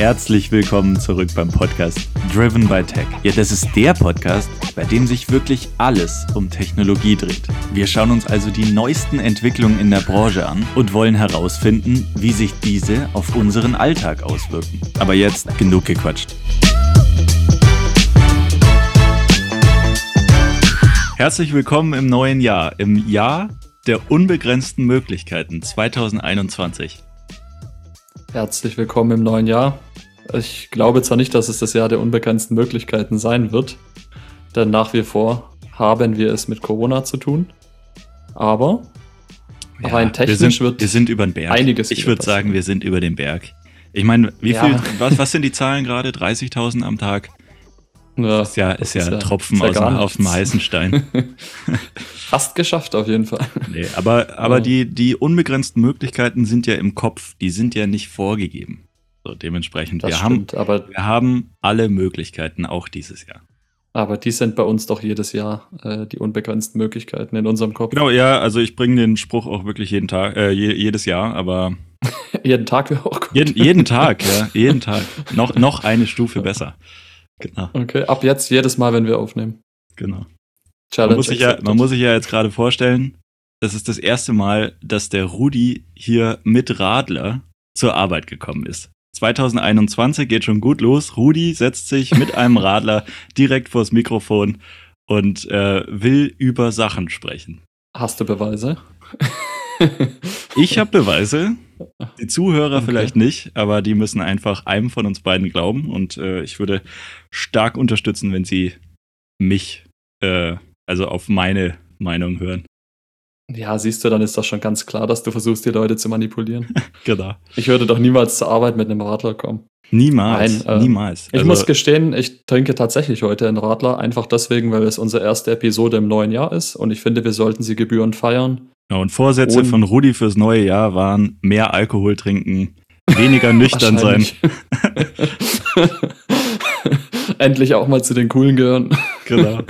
herzlich willkommen zurück beim Podcast Driven by Tech. Ja, das ist der Podcast, bei dem sich wirklich alles um Technologie dreht. Wir schauen uns also die neuesten Entwicklungen in der Branche an und wollen herausfinden, wie sich diese auf unseren Alltag auswirken. Aber jetzt genug gequatscht. Herzlich willkommen im neuen Jahr, im Jahr der unbegrenzten Möglichkeiten 2021. Herzlich willkommen im neuen Jahr. Ich glaube zwar nicht, dass es das Jahr der unbegrenzten Möglichkeiten sein wird, denn nach wie vor haben wir es mit Corona zu tun. Aber ja, rein technisch wir sind, wird wir sind über den Berg. einiges. Ich würde sagen, wir sind über den Berg. Ich meine, wie ja. viel, was, was sind die Zahlen gerade? 30.000 am Tag? Ja, ist ja, ist ja, ja Tropfen ja aus, auf dem heißen Stein. Fast geschafft auf jeden Fall. Nee, aber, aber ja. die, die unbegrenzten Möglichkeiten sind ja im Kopf, die sind ja nicht vorgegeben. So, dementsprechend, wir, stimmt, haben, aber wir haben alle Möglichkeiten, auch dieses Jahr. Aber die sind bei uns doch jedes Jahr äh, die unbegrenzten Möglichkeiten in unserem Kopf. Genau, ja, also ich bringe den Spruch auch wirklich jeden Tag, äh, je, jedes Jahr, aber. jeden Tag wäre auch gut. Jeden, jeden Tag, ja, jeden Tag. noch, noch eine Stufe besser. Genau. Okay, ab jetzt jedes Mal, wenn wir aufnehmen. Genau. Challenge man muss, sich ja, man muss sich ja jetzt gerade vorstellen, das ist das erste Mal, dass der Rudi hier mit Radler zur Arbeit gekommen ist. 2021 geht schon gut los. Rudi setzt sich mit einem Radler direkt vors Mikrofon und äh, will über Sachen sprechen. Hast du Beweise? ich habe Beweise. Die Zuhörer okay. vielleicht nicht, aber die müssen einfach einem von uns beiden glauben. Und äh, ich würde stark unterstützen, wenn sie mich, äh, also auf meine Meinung hören. Ja, siehst du, dann ist doch schon ganz klar, dass du versuchst, die Leute zu manipulieren. genau. Ich würde doch niemals zur Arbeit mit einem Radler kommen. Niemals. Nein, äh, niemals. Ich also, muss gestehen, ich trinke tatsächlich heute einen Radler, einfach deswegen, weil es unsere erste Episode im neuen Jahr ist und ich finde, wir sollten sie gebührend feiern. Ja, und Vorsätze und von Rudi fürs neue Jahr waren mehr Alkohol trinken, weniger nüchtern sein. Endlich auch mal zu den Coolen gehören. Genau.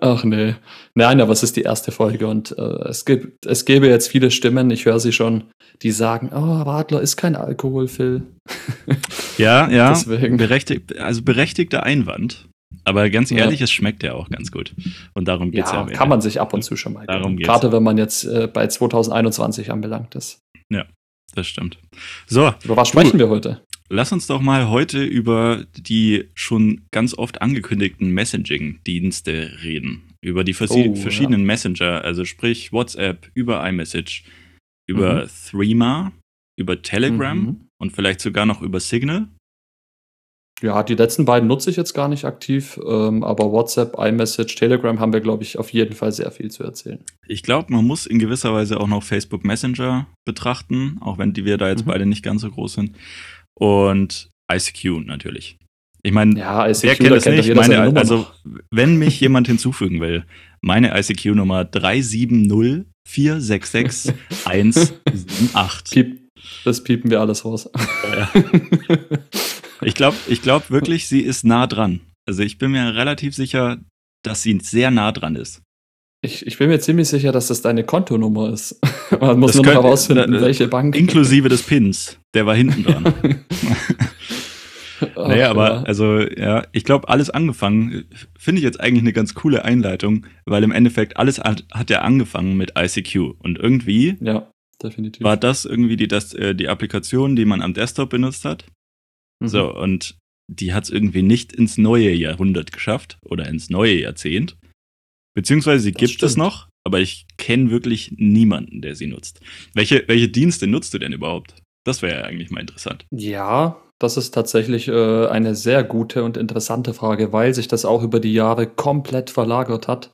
Ach nee. Nein, aber es ist die erste Folge und äh, es, gibt, es gäbe jetzt viele Stimmen, ich höre sie schon, die sagen, oh, Radler ist kein Alkohol, Phil. ja, ja. Deswegen. Berechtigt, also berechtigter Einwand. Aber ganz ehrlich, ja. es schmeckt ja auch ganz gut. Und darum geht es ja. ja kann man sich ab und zu schon mal darum geben. Gerade wenn man jetzt äh, bei 2021 anbelangt ist. Ja, das stimmt. So. Über was sprechen du, wir heute? Lass uns doch mal heute über die schon ganz oft angekündigten Messaging-Dienste reden. Über die vers oh, verschiedenen ja. Messenger, also sprich WhatsApp, über iMessage, über mhm. Threema, über Telegram mhm. und vielleicht sogar noch über Signal. Ja, die letzten beiden nutze ich jetzt gar nicht aktiv, ähm, aber WhatsApp, iMessage, Telegram haben wir, glaube ich, auf jeden Fall sehr viel zu erzählen. Ich glaube, man muss in gewisser Weise auch noch Facebook Messenger betrachten, auch wenn die wir da jetzt mhm. beide nicht ganz so groß sind. Und ICQ natürlich. Ich meine, ja, wer kennt das nicht? Meine, also, wenn mich jemand hinzufügen will, meine ICQ-Nummer 370466178. Piep, das piepen wir alles raus. Ja. Ich glaube ich glaub wirklich, sie ist nah dran. Also ich bin mir relativ sicher, dass sie sehr nah dran ist. Ich, ich bin mir ziemlich sicher, dass das deine Kontonummer ist. Man muss das nur noch herausfinden, äh, welche Bank. Inklusive des Pins. Der war hinten dran. Ach, naja, aber ja. also ja, ich glaube, alles angefangen finde ich jetzt eigentlich eine ganz coole Einleitung, weil im Endeffekt alles hat, hat ja angefangen mit ICQ und irgendwie ja, definitiv. war das irgendwie die, das, äh, die Applikation, die man am Desktop benutzt hat Mhm. So, und die hat es irgendwie nicht ins neue Jahrhundert geschafft oder ins neue Jahrzehnt. Beziehungsweise sie das gibt stimmt. es noch, aber ich kenne wirklich niemanden, der sie nutzt. Welche, welche Dienste nutzt du denn überhaupt? Das wäre ja eigentlich mal interessant. Ja, das ist tatsächlich äh, eine sehr gute und interessante Frage, weil sich das auch über die Jahre komplett verlagert hat.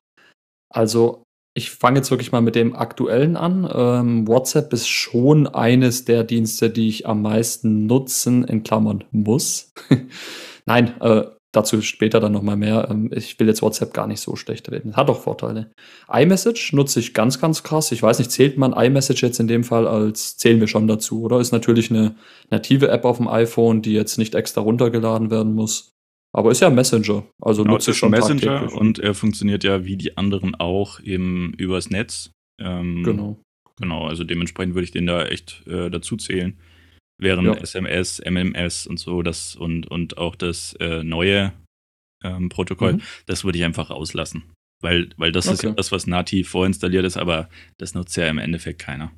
Also ich fange jetzt wirklich mal mit dem aktuellen an. Ähm, WhatsApp ist schon eines der Dienste, die ich am meisten nutzen, in Klammern muss. Nein, äh, dazu später dann nochmal mehr. Ähm, ich will jetzt WhatsApp gar nicht so schlecht reden. Hat auch Vorteile. iMessage nutze ich ganz, ganz krass. Ich weiß nicht, zählt man iMessage jetzt in dem Fall als, zählen wir schon dazu, oder? Ist natürlich eine native App auf dem iPhone, die jetzt nicht extra runtergeladen werden muss. Aber ist ja Messenger. Also genau, nutze ich schon Messenger und er funktioniert ja wie die anderen auch eben übers Netz. Ähm, genau. Genau, also dementsprechend würde ich den da echt äh, dazu zählen. Während ja. SMS, MMS und so, das und, und auch das äh, neue ähm, Protokoll, mhm. das würde ich einfach auslassen. Weil, weil das okay. ist ja das, was nativ vorinstalliert ist, aber das nutzt ja im Endeffekt keiner.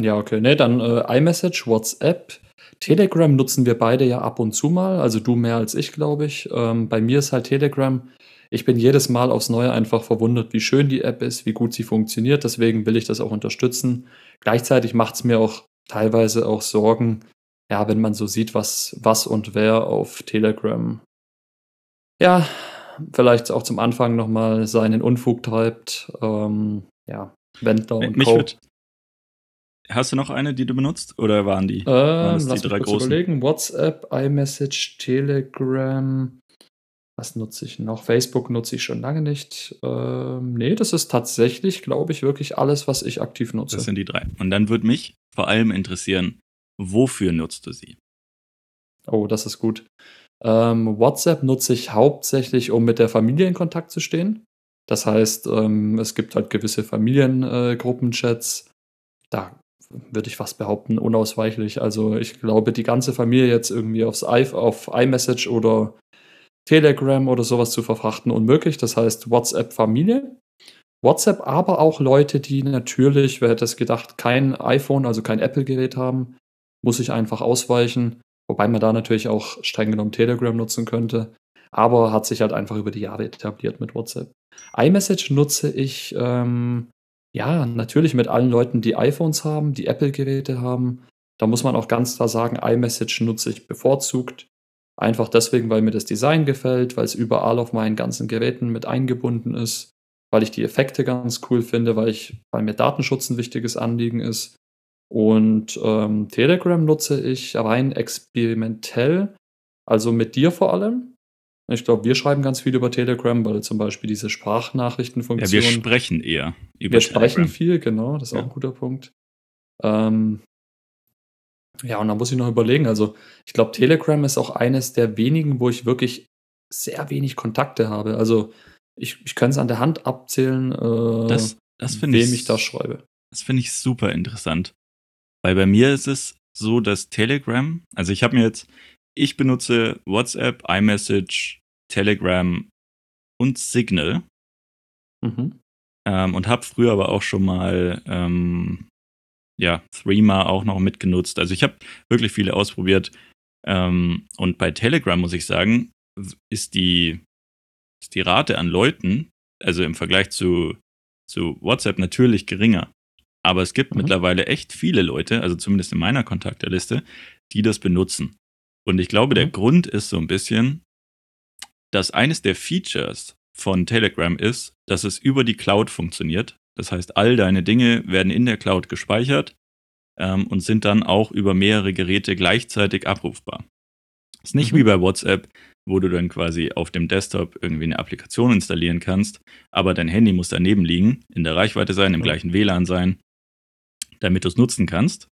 Ja, okay. Ne, dann äh, iMessage, WhatsApp, Telegram nutzen wir beide ja ab und zu mal. Also du mehr als ich, glaube ich. Ähm, bei mir ist halt Telegram. Ich bin jedes Mal aufs Neue einfach verwundert, wie schön die App ist, wie gut sie funktioniert. Deswegen will ich das auch unterstützen. Gleichzeitig macht es mir auch teilweise auch Sorgen, ja, wenn man so sieht, was, was und wer auf Telegram, ja, vielleicht auch zum Anfang nochmal seinen Unfug treibt. Ähm, ja, Wendler und Mich Co. Würd, hast du noch eine, die du benutzt? Oder waren die, ähm, waren das die drei großen? überlegen. WhatsApp, iMessage, Telegram. Was nutze ich noch? Facebook nutze ich schon lange nicht. Ähm, nee, das ist tatsächlich, glaube ich, wirklich alles, was ich aktiv nutze. Das sind die drei. Und dann würde mich vor allem interessieren, wofür nutzt du sie? Oh, das ist gut. Ähm, WhatsApp nutze ich hauptsächlich, um mit der Familie in Kontakt zu stehen. Das heißt, ähm, es gibt halt gewisse Familiengruppenchats. Äh, da würde ich fast behaupten, unausweichlich. Also ich glaube, die ganze Familie jetzt irgendwie aufs I auf iMessage oder Telegram oder sowas zu verfrachten, unmöglich. Das heißt WhatsApp Familie. WhatsApp aber auch Leute, die natürlich, wer hätte es gedacht, kein iPhone, also kein Apple-Gerät haben, muss ich einfach ausweichen. Wobei man da natürlich auch streng genommen Telegram nutzen könnte. Aber hat sich halt einfach über die Jahre etabliert mit WhatsApp. iMessage nutze ich ähm, ja natürlich mit allen Leuten, die iPhones haben, die Apple-Geräte haben. Da muss man auch ganz klar sagen, iMessage nutze ich bevorzugt. Einfach deswegen, weil mir das Design gefällt, weil es überall auf meinen ganzen Geräten mit eingebunden ist, weil ich die Effekte ganz cool finde, weil ich, weil mir Datenschutz ein wichtiges Anliegen ist. Und ähm, Telegram nutze ich rein experimentell, also mit dir vor allem. Ich glaube, wir schreiben ganz viel über Telegram, weil zum Beispiel diese Sprachnachrichtenfunktion. Ja, wir sprechen eher über Wir Telegram. sprechen viel, genau, das ist ja. auch ein guter Punkt. Ähm, ja, und da muss ich noch überlegen. Also, ich glaube, Telegram ist auch eines der wenigen, wo ich wirklich sehr wenig Kontakte habe. Also, ich, ich kann es an der Hand abzählen, äh, das, das wem ich, ich da schreibe. Das finde ich super interessant. Weil bei mir ist es so, dass Telegram, also ich habe mir jetzt, ich benutze WhatsApp, iMessage, Telegram und Signal. Mhm. Ähm, und habe früher aber auch schon mal ähm, ja, Threema auch noch mitgenutzt. Also ich habe wirklich viele ausprobiert. Ähm, und bei Telegram muss ich sagen, ist die, ist die Rate an Leuten, also im Vergleich zu, zu WhatsApp natürlich geringer. Aber es gibt mhm. mittlerweile echt viele Leute, also zumindest in meiner Kontakterliste, die das benutzen. Und ich glaube, mhm. der Grund ist so ein bisschen, dass eines der Features von Telegram ist, dass es über die Cloud funktioniert. Das heißt, all deine Dinge werden in der Cloud gespeichert ähm, und sind dann auch über mehrere Geräte gleichzeitig abrufbar. Das ist nicht mhm. wie bei WhatsApp, wo du dann quasi auf dem Desktop irgendwie eine Applikation installieren kannst, aber dein Handy muss daneben liegen, in der Reichweite sein, im mhm. gleichen WLAN sein, damit du es nutzen kannst.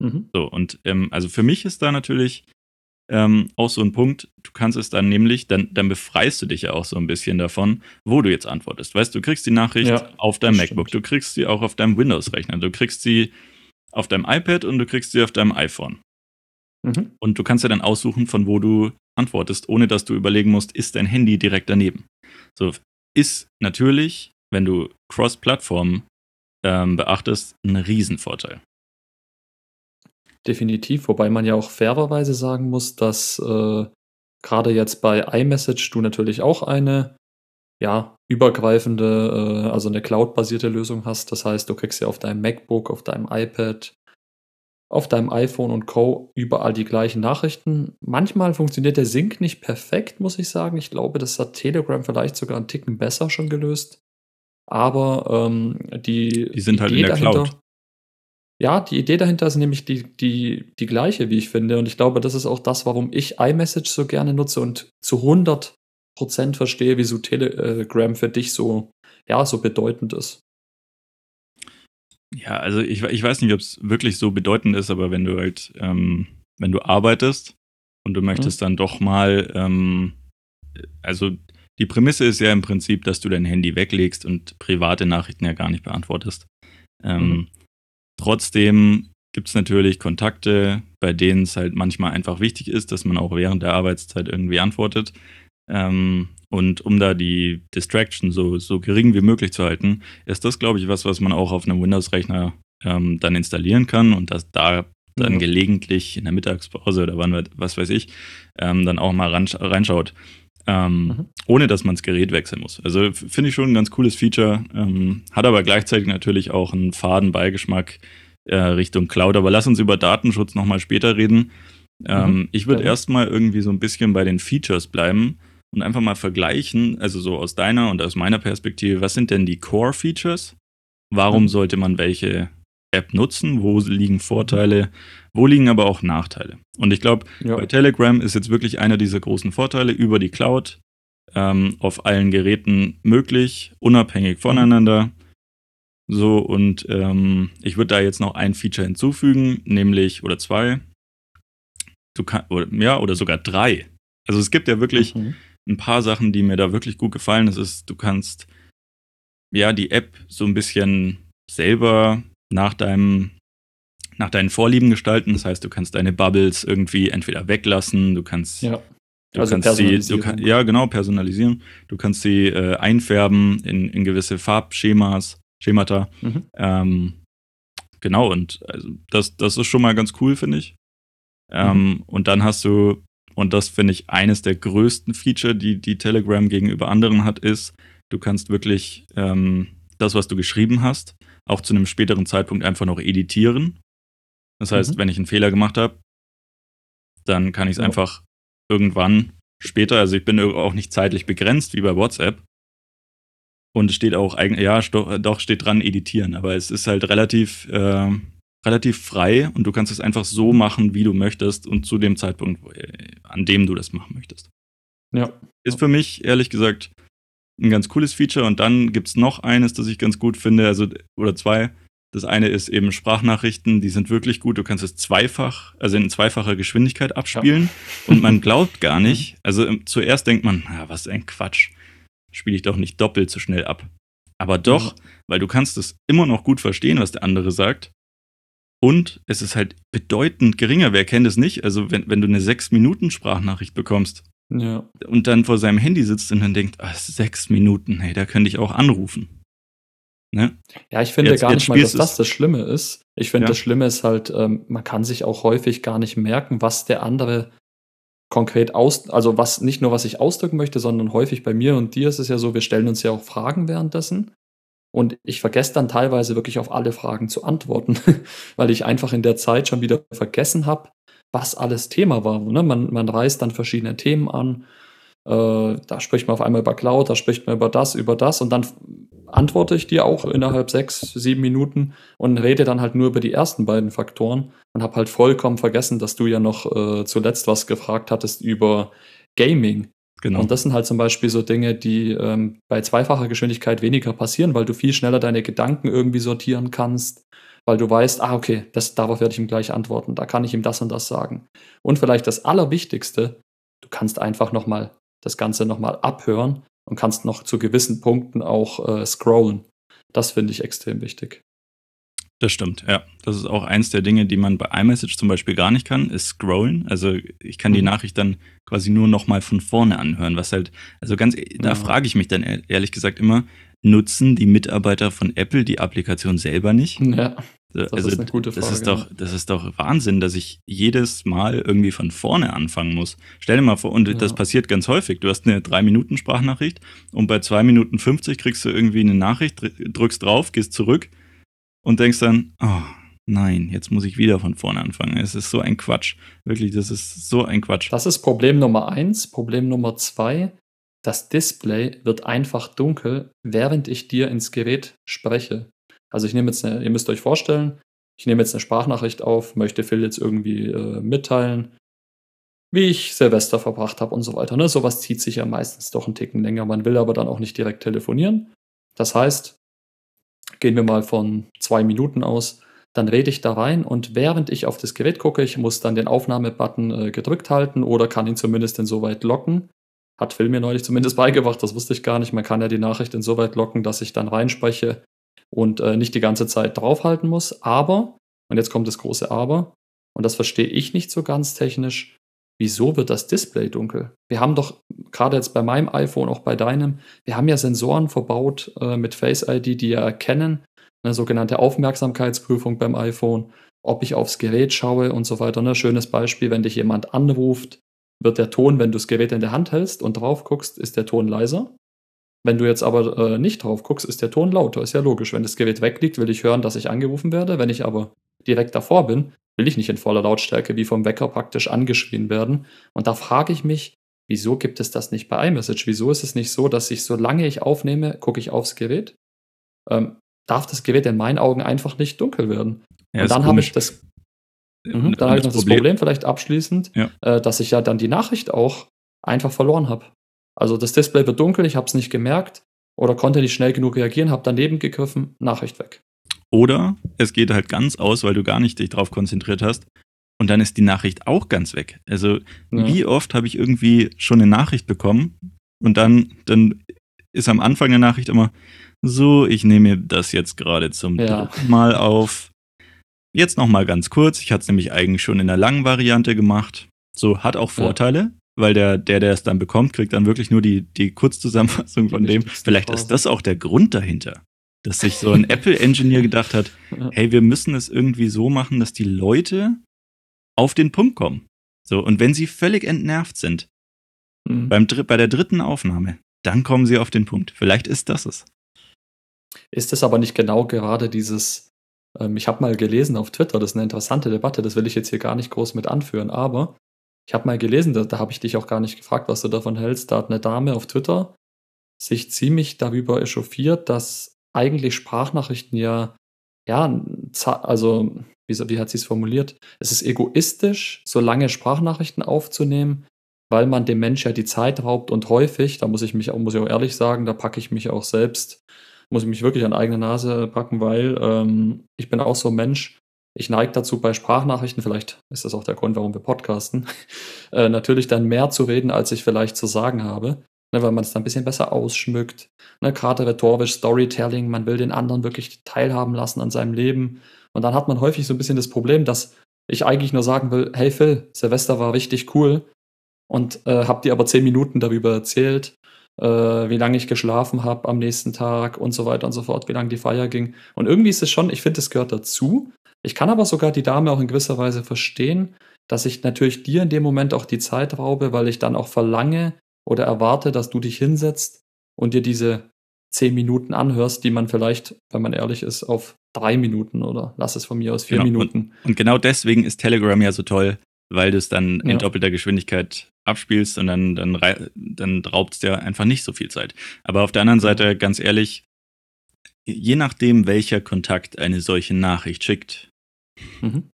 Mhm. So, und ähm, also für mich ist da natürlich ähm, auch so ein Punkt, du kannst es dann nämlich, dann, dann befreist du dich ja auch so ein bisschen davon, wo du jetzt antwortest. Weißt du, kriegst die Nachricht ja, auf deinem MacBook, stimmt. du kriegst sie auch auf deinem Windows-Rechner, du kriegst sie auf deinem iPad und du kriegst sie auf deinem iPhone. Mhm. Und du kannst ja dann aussuchen, von wo du antwortest, ohne dass du überlegen musst, ist dein Handy direkt daneben. So ist natürlich, wenn du Cross-Plattform ähm, beachtest, ein Riesenvorteil. Definitiv, wobei man ja auch fairerweise sagen muss, dass äh, gerade jetzt bei iMessage du natürlich auch eine ja, übergreifende, äh, also eine Cloud-basierte Lösung hast. Das heißt, du kriegst ja auf deinem MacBook, auf deinem iPad, auf deinem iPhone und Co. überall die gleichen Nachrichten. Manchmal funktioniert der Sync nicht perfekt, muss ich sagen. Ich glaube, das hat Telegram vielleicht sogar einen Ticken besser schon gelöst. Aber ähm, die. Die sind halt Idee halt in der dahinter, Cloud. Ja, die Idee dahinter ist nämlich die, die, die gleiche, wie ich finde. Und ich glaube, das ist auch das, warum ich iMessage so gerne nutze und zu 100% verstehe, wieso Telegram für dich so, ja, so bedeutend ist. Ja, also ich, ich weiß nicht, ob es wirklich so bedeutend ist, aber wenn du halt, ähm, wenn du arbeitest und du möchtest mhm. dann doch mal, ähm, also die Prämisse ist ja im Prinzip, dass du dein Handy weglegst und private Nachrichten ja gar nicht beantwortest. Ähm, mhm. Trotzdem gibt es natürlich Kontakte, bei denen es halt manchmal einfach wichtig ist, dass man auch während der Arbeitszeit irgendwie antwortet. Ähm, und um da die Distraction so, so gering wie möglich zu halten, ist das, glaube ich, was, was man auch auf einem Windows-Rechner ähm, dann installieren kann und das da dann mhm. gelegentlich in der Mittagspause oder wann, was weiß ich, ähm, dann auch mal reinschaut. Ähm, mhm. ohne dass man das Gerät wechseln muss. Also finde ich schon ein ganz cooles Feature, ähm, hat aber gleichzeitig natürlich auch einen faden Beigeschmack äh, Richtung Cloud. Aber lass uns über Datenschutz nochmal später reden. Ähm, mhm. Ich würde ja. erstmal irgendwie so ein bisschen bei den Features bleiben und einfach mal vergleichen, also so aus deiner und aus meiner Perspektive, was sind denn die Core-Features? Warum mhm. sollte man welche App nutzen? Wo liegen Vorteile? Wo liegen aber auch Nachteile? Und ich glaube, ja. bei Telegram ist jetzt wirklich einer dieser großen Vorteile über die Cloud ähm, auf allen Geräten möglich, unabhängig voneinander. So, und ähm, ich würde da jetzt noch ein Feature hinzufügen, nämlich, oder zwei, du kann, oder, ja, oder sogar drei. Also es gibt ja wirklich mhm. ein paar Sachen, die mir da wirklich gut gefallen. Das ist, du kannst ja die App so ein bisschen selber nach deinem nach deinen Vorlieben gestalten. Das heißt, du kannst deine Bubbles irgendwie entweder weglassen, du kannst ja. Du also kannst sie, du kann, ja genau, personalisieren. Du kannst sie äh, einfärben in, in gewisse Farbschemas, Schemata. Mhm. Ähm, genau, und also das, das ist schon mal ganz cool, finde ich. Ähm, mhm. Und dann hast du, und das finde ich eines der größten Feature, die, die Telegram gegenüber anderen hat, ist, du kannst wirklich ähm, das, was du geschrieben hast, auch zu einem späteren Zeitpunkt einfach noch editieren. Das heißt, mhm. wenn ich einen Fehler gemacht habe, dann kann ich es ja. einfach irgendwann später, also ich bin auch nicht zeitlich begrenzt wie bei WhatsApp. Und es steht auch eigentlich, ja, doch steht dran editieren, aber es ist halt relativ, äh, relativ frei und du kannst es einfach so machen, wie du möchtest und zu dem Zeitpunkt, äh, an dem du das machen möchtest. Ja. Ist für mich ehrlich gesagt ein ganz cooles Feature. Und dann gibt es noch eines, das ich ganz gut finde, also oder zwei. Das eine ist eben Sprachnachrichten, die sind wirklich gut. Du kannst es zweifach, also in zweifacher Geschwindigkeit abspielen. Ja. Und man glaubt gar nicht. Also ähm, zuerst denkt man, na, was ein Quatsch. Spiele ich doch nicht doppelt so schnell ab. Aber doch, mhm. weil du kannst es immer noch gut verstehen, was der andere sagt. Und es ist halt bedeutend geringer. Wer kennt es nicht? Also, wenn, wenn du eine 6-Minuten-Sprachnachricht bekommst, ja. Und dann vor seinem Handy sitzt und dann denkt, ach, sechs Minuten, hey, da könnte ich auch anrufen. Ne? Ja, ich finde jetzt, gar nicht mal, dass das das Schlimme ist. Ich finde, ja. das Schlimme ist halt, ähm, man kann sich auch häufig gar nicht merken, was der andere konkret aus, also was nicht nur was ich ausdrücken möchte, sondern häufig bei mir und dir ist es ja so, wir stellen uns ja auch Fragen währenddessen. Und ich vergesse dann teilweise wirklich auf alle Fragen zu antworten, weil ich einfach in der Zeit schon wieder vergessen habe, was alles Thema war. Ne? Man, man reißt dann verschiedene Themen an. Äh, da spricht man auf einmal über Cloud, da spricht man über das, über das und dann antworte ich dir auch innerhalb sechs, sieben Minuten und rede dann halt nur über die ersten beiden Faktoren und habe halt vollkommen vergessen, dass du ja noch äh, zuletzt was gefragt hattest über Gaming. Genau. Und das sind halt zum Beispiel so Dinge, die ähm, bei zweifacher Geschwindigkeit weniger passieren, weil du viel schneller deine Gedanken irgendwie sortieren kannst weil du weißt, ah, okay, das, darauf werde ich ihm gleich antworten, da kann ich ihm das und das sagen. Und vielleicht das Allerwichtigste, du kannst einfach nochmal das Ganze nochmal abhören und kannst noch zu gewissen Punkten auch äh, scrollen. Das finde ich extrem wichtig. Das stimmt, ja. Das ist auch eins der Dinge, die man bei iMessage zum Beispiel gar nicht kann, ist scrollen. Also ich kann die mhm. Nachricht dann quasi nur nochmal von vorne anhören, was halt, also ganz, da ja. frage ich mich dann ehrlich gesagt immer, nutzen die Mitarbeiter von Apple die Applikation selber nicht? Ja. Das also, ist eine gute Frage. Das ist, doch, das ist doch Wahnsinn, dass ich jedes Mal irgendwie von vorne anfangen muss. Stell dir mal vor, und ja. das passiert ganz häufig. Du hast eine 3-Minuten-Sprachnachricht und bei 2 Minuten 50 kriegst du irgendwie eine Nachricht, drückst drauf, gehst zurück und denkst dann, oh nein, jetzt muss ich wieder von vorne anfangen. Es ist so ein Quatsch. Wirklich, das ist so ein Quatsch. Das ist Problem Nummer eins. Problem Nummer zwei, das Display wird einfach dunkel, während ich dir ins Gerät spreche. Also ich nehme jetzt, eine, ihr müsst euch vorstellen, ich nehme jetzt eine Sprachnachricht auf, möchte Phil jetzt irgendwie äh, mitteilen, wie ich Silvester verbracht habe und so weiter. Ne? Sowas zieht sich ja meistens doch einen Ticken länger. Man will aber dann auch nicht direkt telefonieren. Das heißt, gehen wir mal von zwei Minuten aus, dann rede ich da rein und während ich auf das Gerät gucke, ich muss dann den Aufnahmebutton äh, gedrückt halten oder kann ihn zumindest insoweit locken. Hat Phil mir neulich zumindest beigebracht, das wusste ich gar nicht. Man kann ja die Nachricht insoweit locken, dass ich dann reinspreche, und äh, nicht die ganze Zeit draufhalten muss. Aber Und jetzt kommt das große Aber. Und das verstehe ich nicht so ganz technisch. Wieso wird das Display dunkel? Wir haben doch gerade jetzt bei meinem iPhone, auch bei deinem, wir haben ja Sensoren verbaut äh, mit Face ID, die ja erkennen, eine sogenannte Aufmerksamkeitsprüfung beim iPhone, ob ich aufs Gerät schaue und so weiter. Ein ne? schönes Beispiel, wenn dich jemand anruft, wird der Ton, wenn du das Gerät in der Hand hältst und drauf guckst, ist der Ton leiser. Wenn du jetzt aber äh, nicht drauf guckst, ist der Ton lauter. Ist ja logisch. Wenn das Gerät wegliegt, will ich hören, dass ich angerufen werde. Wenn ich aber direkt davor bin, will ich nicht in voller Lautstärke wie vom Wecker praktisch angeschrien werden. Und da frage ich mich, wieso gibt es das nicht bei iMessage? Wieso ist es nicht so, dass ich, solange ich aufnehme, gucke ich aufs Gerät? Ähm, darf das Gerät in meinen Augen einfach nicht dunkel werden? Ja, und dann habe ich das. Mhm, dann habe ich noch das Problem, Problem vielleicht abschließend, ja. äh, dass ich ja dann die Nachricht auch einfach verloren habe. Also das Display wird dunkel, ich habe es nicht gemerkt oder konnte nicht schnell genug reagieren, habe daneben gegriffen, Nachricht weg. Oder es geht halt ganz aus, weil du gar nicht dich drauf konzentriert hast. Und dann ist die Nachricht auch ganz weg. Also, ja. wie oft habe ich irgendwie schon eine Nachricht bekommen und dann, dann ist am Anfang der Nachricht immer so, ich nehme das jetzt gerade zum ja. dritten Mal auf. Jetzt nochmal ganz kurz. Ich hatte es nämlich eigentlich schon in der langen Variante gemacht. So, hat auch Vorteile, ja. Weil der, der, der es dann bekommt, kriegt dann wirklich nur die, die Kurzzusammenfassung von dem. Vielleicht ist das auch der Grund dahinter dass sich so ein Apple-Engineer gedacht hat, hey, wir müssen es irgendwie so machen, dass die Leute auf den Punkt kommen. So, und wenn sie völlig entnervt sind, mhm. beim, bei der dritten Aufnahme, dann kommen sie auf den Punkt. Vielleicht ist das es. Ist es aber nicht genau gerade dieses, ähm, ich habe mal gelesen auf Twitter, das ist eine interessante Debatte, das will ich jetzt hier gar nicht groß mit anführen, aber ich habe mal gelesen, da, da habe ich dich auch gar nicht gefragt, was du davon hältst, da hat eine Dame auf Twitter sich ziemlich darüber echauffiert, dass eigentlich Sprachnachrichten ja, ja, also, wie, wie hat sie es formuliert? Es ist egoistisch, so lange Sprachnachrichten aufzunehmen, weil man dem Mensch ja die Zeit raubt und häufig, da muss ich mich auch, muss ich auch ehrlich sagen, da packe ich mich auch selbst, muss ich mich wirklich an eigene Nase packen, weil ähm, ich bin auch so ein Mensch, ich neige dazu bei Sprachnachrichten, vielleicht ist das auch der Grund, warum wir podcasten, äh, natürlich dann mehr zu reden, als ich vielleicht zu sagen habe ne, weil man es dann ein bisschen besser ausschmückt. Ne, Gerade rhetorisch, Storytelling, man will den anderen wirklich teilhaben lassen an seinem Leben. Und dann hat man häufig so ein bisschen das Problem, dass ich eigentlich nur sagen will, hey Phil, Silvester war richtig cool und äh, hab dir aber zehn Minuten darüber erzählt, äh, wie lange ich geschlafen habe am nächsten Tag und so weiter und so fort, wie lange die Feier ging. Und irgendwie ist es schon, ich finde, es gehört dazu. Ich kann aber sogar die Dame auch in gewisser Weise verstehen, dass ich natürlich dir in dem Moment auch die Zeit raube, weil ich dann auch verlange, oder erwarte, dass du dich hinsetzt und dir diese zehn Minuten anhörst, die man vielleicht, wenn man ehrlich ist, auf drei Minuten oder lass es von mir aus vier genau. Minuten. Und, und, genau deswegen ist Telegram ja so toll, weil du es dann in ja. doppelter Geschwindigkeit abspielst und dann, dann, dann raubt es dir einfach nicht so viel Zeit. Aber auf der anderen Seite, ganz ehrlich, je nachdem, welcher Kontakt eine solche Nachricht schickt, mhm.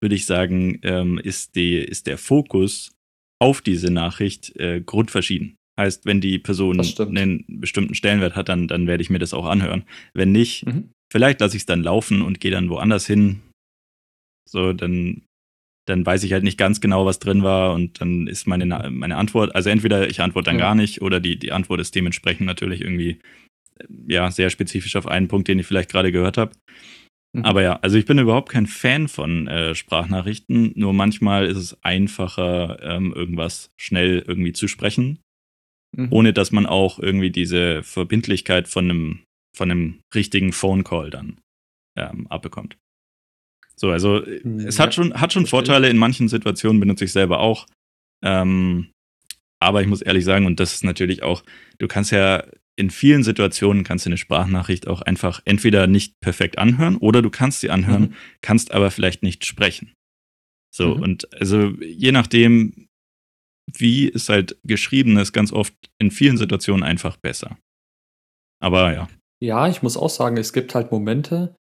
würde ich sagen, ähm, ist, die, ist der Fokus auf diese Nachricht äh, grundverschieden. Heißt, wenn die Person einen bestimmten Stellenwert hat, dann, dann werde ich mir das auch anhören. Wenn nicht, mhm. vielleicht lasse ich es dann laufen und gehe dann woanders hin. So, dann, dann weiß ich halt nicht ganz genau, was drin war und dann ist meine, meine Antwort, also entweder ich antworte dann ja. gar nicht oder die, die Antwort ist dementsprechend natürlich irgendwie äh, ja, sehr spezifisch auf einen Punkt, den ich vielleicht gerade gehört habe. Mhm. Aber ja, also ich bin überhaupt kein Fan von äh, Sprachnachrichten. Nur manchmal ist es einfacher, ähm, irgendwas schnell irgendwie zu sprechen, mhm. ohne dass man auch irgendwie diese Verbindlichkeit von einem, von einem richtigen Phone Call dann ähm, abbekommt. So, also mhm. es hat schon, hat schon Vorteile. In manchen Situationen benutze ich selber auch. Ähm, aber ich muss ehrlich sagen, und das ist natürlich auch, du kannst ja in vielen Situationen kannst du eine Sprachnachricht auch einfach entweder nicht perfekt anhören oder du kannst sie anhören, mhm. kannst aber vielleicht nicht sprechen. So, mhm. und also je nachdem, wie es halt geschrieben ist, ganz oft in vielen Situationen einfach besser. Aber ja. Ja, ich muss auch sagen, es gibt halt Momente,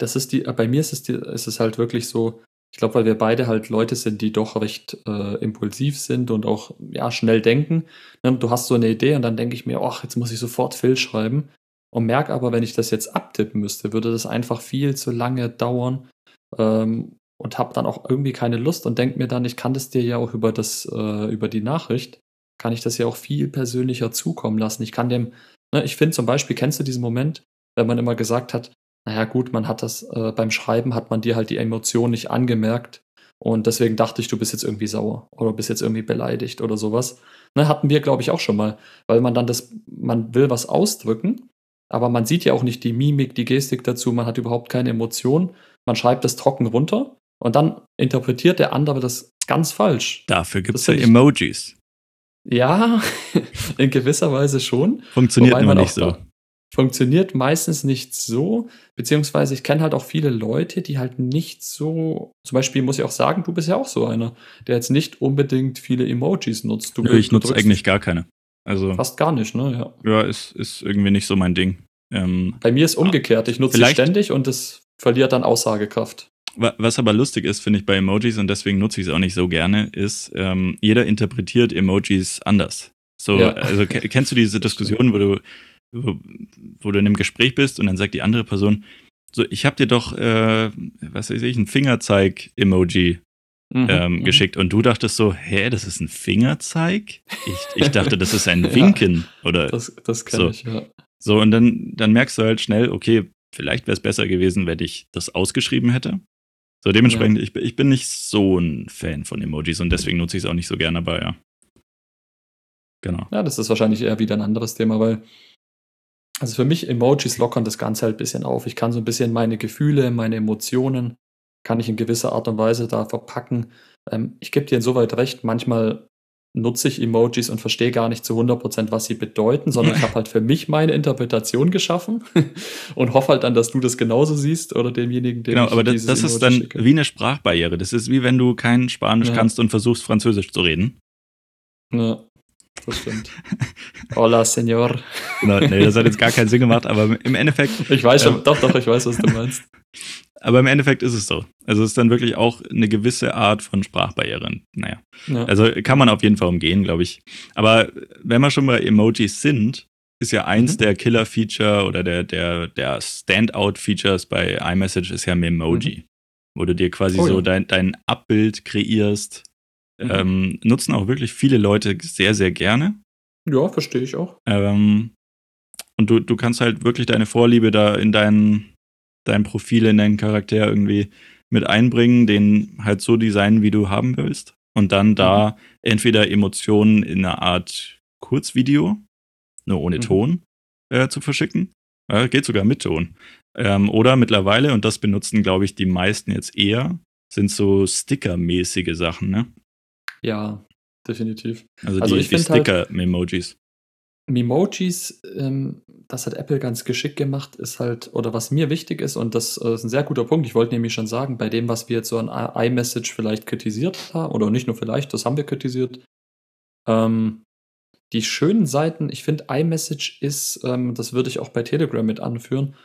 das ist die, bei mir ist es, die, ist es halt wirklich so, ich glaube, weil wir beide halt Leute sind, die doch recht äh, impulsiv sind und auch ja, schnell denken. Ne? Du hast so eine Idee und dann denke ich mir, ach, jetzt muss ich sofort Phil schreiben. Und merke aber, wenn ich das jetzt abtippen müsste, würde das einfach viel zu lange dauern. Ähm, und habe dann auch irgendwie keine Lust und denke mir dann, ich kann das dir ja auch über, das, äh, über die Nachricht, kann ich das ja auch viel persönlicher zukommen lassen. Ich kann dem, ne, ich finde zum Beispiel, kennst du diesen Moment, wenn man immer gesagt hat, naja gut, man hat das äh, beim Schreiben hat man dir halt die Emotion nicht angemerkt und deswegen dachte ich, du bist jetzt irgendwie sauer oder bist jetzt irgendwie beleidigt oder sowas. Ne, hatten wir, glaube ich, auch schon mal, weil man dann das, man will was ausdrücken, aber man sieht ja auch nicht die Mimik, die Gestik dazu, man hat überhaupt keine Emotion, man schreibt das trocken runter und dann interpretiert der andere das ganz falsch. Dafür gibt es ja Emojis. Ja, in gewisser Weise schon. Funktioniert immer nicht so. Funktioniert meistens nicht so, beziehungsweise ich kenne halt auch viele Leute, die halt nicht so, zum Beispiel muss ich auch sagen, du bist ja auch so einer, der jetzt nicht unbedingt viele Emojis nutzt. Du, ich nutze eigentlich gar keine. Also fast gar nicht, ne? Ja, ja ist, ist irgendwie nicht so mein Ding. Ähm, Bei mir ist umgekehrt. Ich nutze sie ständig und es verliert dann Aussagekraft. Was aber lustig ist, finde ich, bei Emojis, und deswegen nutze ich es auch nicht so gerne, ist, ähm, jeder interpretiert Emojis anders. So, ja. also kennst du diese Diskussion, wo du, wo, wo, du in einem Gespräch bist und dann sagt die andere Person, so, ich habe dir doch, äh, was weiß ich, ein Fingerzeig-Emoji mhm, ähm, mhm. geschickt und du dachtest so, hä, das ist ein Fingerzeig? Ich, ich dachte, das ist ein Winken ja, oder das, das kenne so. ich, ja. So, und dann, dann merkst du halt schnell, okay, vielleicht wäre es besser gewesen, wenn ich das ausgeschrieben hätte. So, dementsprechend, ja. ich, ich bin nicht so ein Fan von Emojis und deswegen nutze ich es auch nicht so gerne, aber ja. Genau. Ja, das ist wahrscheinlich eher wieder ein anderes Thema, weil, also für mich, Emojis lockern das Ganze halt ein bisschen auf. Ich kann so ein bisschen meine Gefühle, meine Emotionen, kann ich in gewisser Art und Weise da verpacken. Ähm, ich gebe dir insoweit recht, manchmal nutze ich Emojis und verstehe gar nicht zu 100%, was sie bedeuten, sondern ich habe halt für mich meine Interpretation geschaffen und hoffe halt dann, dass du das genauso siehst oder demjenigen, der Genau, aber das, das ist dann schicke. wie eine Sprachbarriere. Das ist wie wenn du kein Spanisch ja. kannst und versuchst, Französisch zu reden. Ja, das stimmt. Hola, Senor. Genau, nee, das hat jetzt gar keinen Sinn gemacht, aber im Endeffekt. Ich weiß schon, äh, doch, doch, ich weiß, was du meinst. Aber im Endeffekt ist es so. Also es ist dann wirklich auch eine gewisse Art von Sprachbarrieren. Naja. Ja. Also kann man auf jeden Fall umgehen, glaube ich. Aber wenn wir schon bei Emojis sind, ist ja eins mhm. der Killer-Feature oder der, der, der Standout-Features bei iMessage ist ja Memoji. Mhm. Wo du dir quasi oh, so ja. dein, dein Abbild kreierst. Mhm. Ähm, nutzen auch wirklich viele Leute sehr, sehr gerne. Ja, verstehe ich auch. Ähm, und du, du kannst halt wirklich deine Vorliebe da in deinen dein Profil in deinen Charakter irgendwie mit einbringen, den halt so designen, wie du haben willst. Und dann da mhm. entweder Emotionen in einer Art Kurzvideo, nur ohne mhm. Ton, äh, zu verschicken. Äh, geht sogar mit Ton. Ähm, oder mittlerweile, und das benutzen, glaube ich, die meisten jetzt eher, sind so Sticker-mäßige Sachen, ne? Ja, definitiv. Also, also die, die halt Sticker-Memojis. Memojis, ähm, das hat Apple ganz geschickt gemacht, ist halt, oder was mir wichtig ist, und das äh, ist ein sehr guter Punkt, ich wollte nämlich schon sagen, bei dem, was wir jetzt so an iMessage vielleicht kritisiert haben, oder nicht nur vielleicht, das haben wir kritisiert, ähm, die schönen Seiten, ich finde, iMessage ist, ähm, das würde ich auch bei Telegram mit anführen,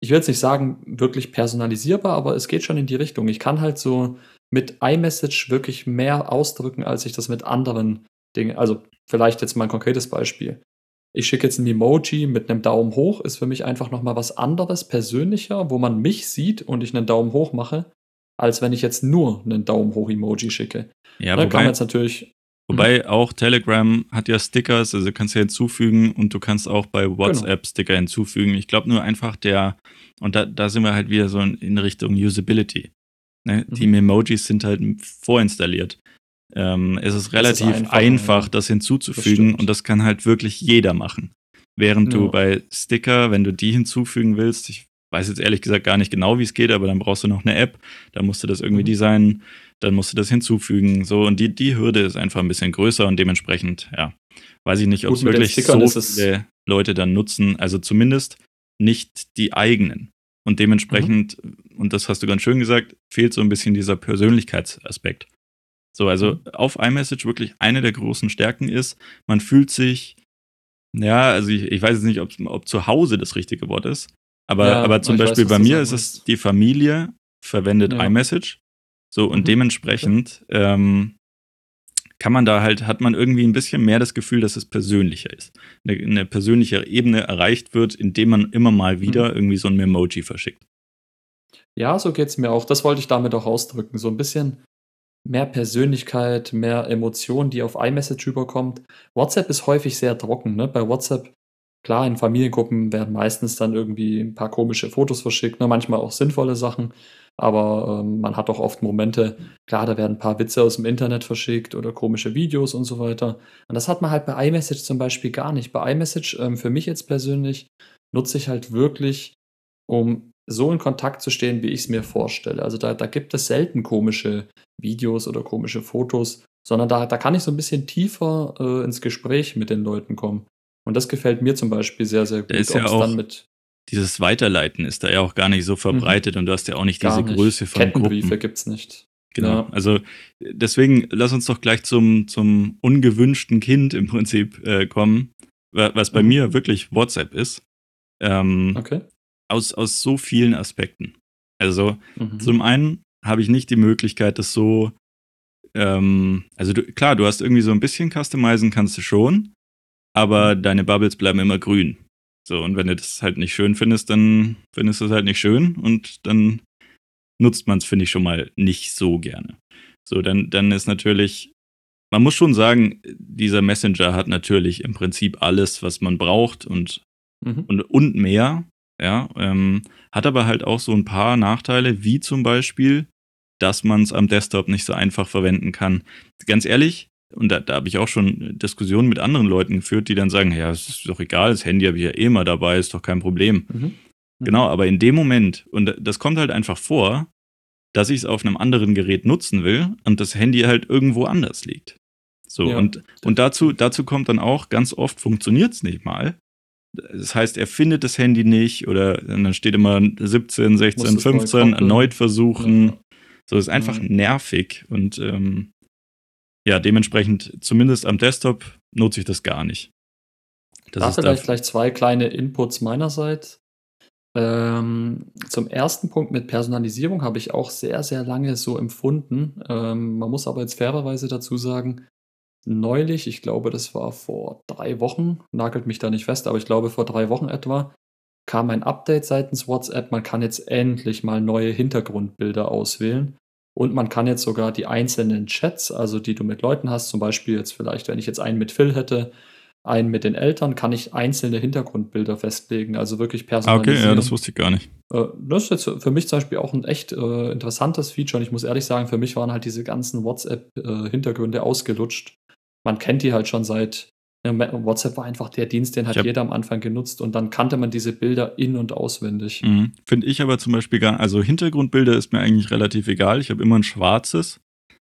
ich will jetzt nicht sagen, wirklich personalisierbar, aber es geht schon in die Richtung. Ich kann halt so mit iMessage wirklich mehr ausdrücken, als ich das mit anderen Dingen, also vielleicht jetzt mal ein konkretes Beispiel. Ich schicke jetzt ein Emoji mit einem Daumen hoch, ist für mich einfach nochmal was anderes, persönlicher, wo man mich sieht und ich einen Daumen hoch mache, als wenn ich jetzt nur einen Daumen hoch Emoji schicke. Ja, Dann wobei, kann man jetzt natürlich. Wobei hm. auch Telegram hat ja Stickers, also kannst du hinzufügen und du kannst auch bei. WhatsApp genau. Sticker hinzufügen. Ich glaube nur einfach der, und da, da sind wir halt wieder so in Richtung Usability. Ne? Mhm. Die Emojis sind halt vorinstalliert ähm, es ist relativ ist einfach, einfach, das hinzuzufügen das und das kann halt wirklich jeder machen. Während ja. du bei Sticker, wenn du die hinzufügen willst, ich weiß jetzt ehrlich gesagt gar nicht genau, wie es geht, aber dann brauchst du noch eine App, da musst du das irgendwie mhm. designen, dann musst du das hinzufügen, so und die, die Hürde ist einfach ein bisschen größer und dementsprechend, ja, weiß ich nicht, ob es wirklich so viele Leute dann nutzen, also zumindest nicht die eigenen. Und dementsprechend, mhm. Und das hast du ganz schön gesagt, fehlt so ein bisschen dieser Persönlichkeitsaspekt. So, also mhm. auf iMessage wirklich eine der großen Stärken ist, man fühlt sich, ja, also ich, ich weiß jetzt nicht, ob, ob zu Hause das richtige Wort ist, aber, ja, aber zum Beispiel weiß, bei mir ist es, die Familie verwendet ja. iMessage. So, und mhm. dementsprechend ähm, kann man da halt, hat man irgendwie ein bisschen mehr das Gefühl, dass es persönlicher ist. Eine, eine persönliche Ebene erreicht wird, indem man immer mal wieder mhm. irgendwie so ein Memoji verschickt. Ja, so geht es mir auch. Das wollte ich damit auch ausdrücken. So ein bisschen mehr Persönlichkeit, mehr Emotion, die auf iMessage überkommt. WhatsApp ist häufig sehr trocken. Ne? Bei WhatsApp Klar, in Familiengruppen werden meistens dann irgendwie ein paar komische Fotos verschickt, ne, manchmal auch sinnvolle Sachen, aber, ähm, man hat auch oft Momente klar, da werden ein paar Witze aus dem Internet verschickt oder komische Videos und so weiter. Und das hat man halt bei iMessage zum Beispiel gar nicht. Bei iMessage, ähm, für mich jetzt persönlich, nutze ich halt wirklich, um so in Kontakt zu stehen, wie ich es mir vorstelle. Also, da da gibt es selten komische Videos oder komische Fotos, sondern da da kann ich so ein bisschen tiefer, äh, ins Gespräch mit den Leuten kommen. Und das gefällt mir zum Beispiel sehr, sehr gut. Da ist ja auch dann mit dieses Weiterleiten ist da ja auch gar nicht so mhm. verbreitet mhm. und du hast ja auch nicht gar diese nicht. Größe von Kettenbriefe Gruppen. gibt's nicht. Genau. Ja. Also deswegen lass uns doch gleich zum, zum ungewünschten Kind im Prinzip äh, kommen, was bei mhm. mir wirklich WhatsApp ist. Ähm, okay. Aus, aus so vielen Aspekten. Also mhm. zum einen habe ich nicht die Möglichkeit, das so ähm, also du, klar, du hast irgendwie so ein bisschen customizen kannst du schon, aber mhm. deine Bubbles bleiben immer grün. So, und wenn du das halt nicht schön findest, dann findest du es halt nicht schön und dann nutzt man es, finde ich, schon mal nicht so gerne. So, dann, dann ist natürlich, man muss schon sagen, dieser Messenger hat natürlich im Prinzip alles, was man braucht und, mhm. und, und mehr. Ja, ähm, hat aber halt auch so ein paar Nachteile, wie zum Beispiel, dass man es am Desktop nicht so einfach verwenden kann. Ganz ehrlich, und da, da habe ich auch schon Diskussionen mit anderen Leuten geführt, die dann sagen, ja, es ist doch egal, das Handy habe ich ja eh mal dabei, ist doch kein Problem. Mhm. Mhm. Genau, aber in dem Moment, und das kommt halt einfach vor, dass ich es auf einem anderen Gerät nutzen will und das Handy halt irgendwo anders liegt. So, ja. und, und dazu, dazu kommt dann auch, ganz oft funktioniert es nicht mal. Das heißt, er findet das Handy nicht oder dann steht immer 17, 16, 15, erneut versuchen. Ja. So, ist einfach ja. nervig und ähm, ja, dementsprechend, zumindest am Desktop, nutze ich das gar nicht. Das da vielleicht gleich zwei kleine Inputs meinerseits. Ähm, zum ersten Punkt mit Personalisierung habe ich auch sehr, sehr lange so empfunden. Ähm, man muss aber jetzt fairerweise dazu sagen, neulich, ich glaube, das war vor drei Wochen, nagelt mich da nicht fest, aber ich glaube vor drei Wochen etwa, kam ein Update seitens WhatsApp. Man kann jetzt endlich mal neue Hintergrundbilder auswählen. Und man kann jetzt sogar die einzelnen Chats, also die du mit Leuten hast, zum Beispiel jetzt vielleicht, wenn ich jetzt einen mit Phil hätte, einen mit den Eltern, kann ich einzelne Hintergrundbilder festlegen, also wirklich personalisieren. Okay, ja, das wusste ich gar nicht. Äh, das ist jetzt für mich zum Beispiel auch ein echt äh, interessantes Feature und ich muss ehrlich sagen, für mich waren halt diese ganzen WhatsApp-Hintergründe äh, ausgelutscht. Man kennt die halt schon seit WhatsApp war einfach der Dienst, den hat jeder am Anfang genutzt und dann kannte man diese Bilder in- und auswendig. Mhm. Finde ich aber zum Beispiel gar, also Hintergrundbilder ist mir eigentlich relativ egal. Ich habe immer ein schwarzes,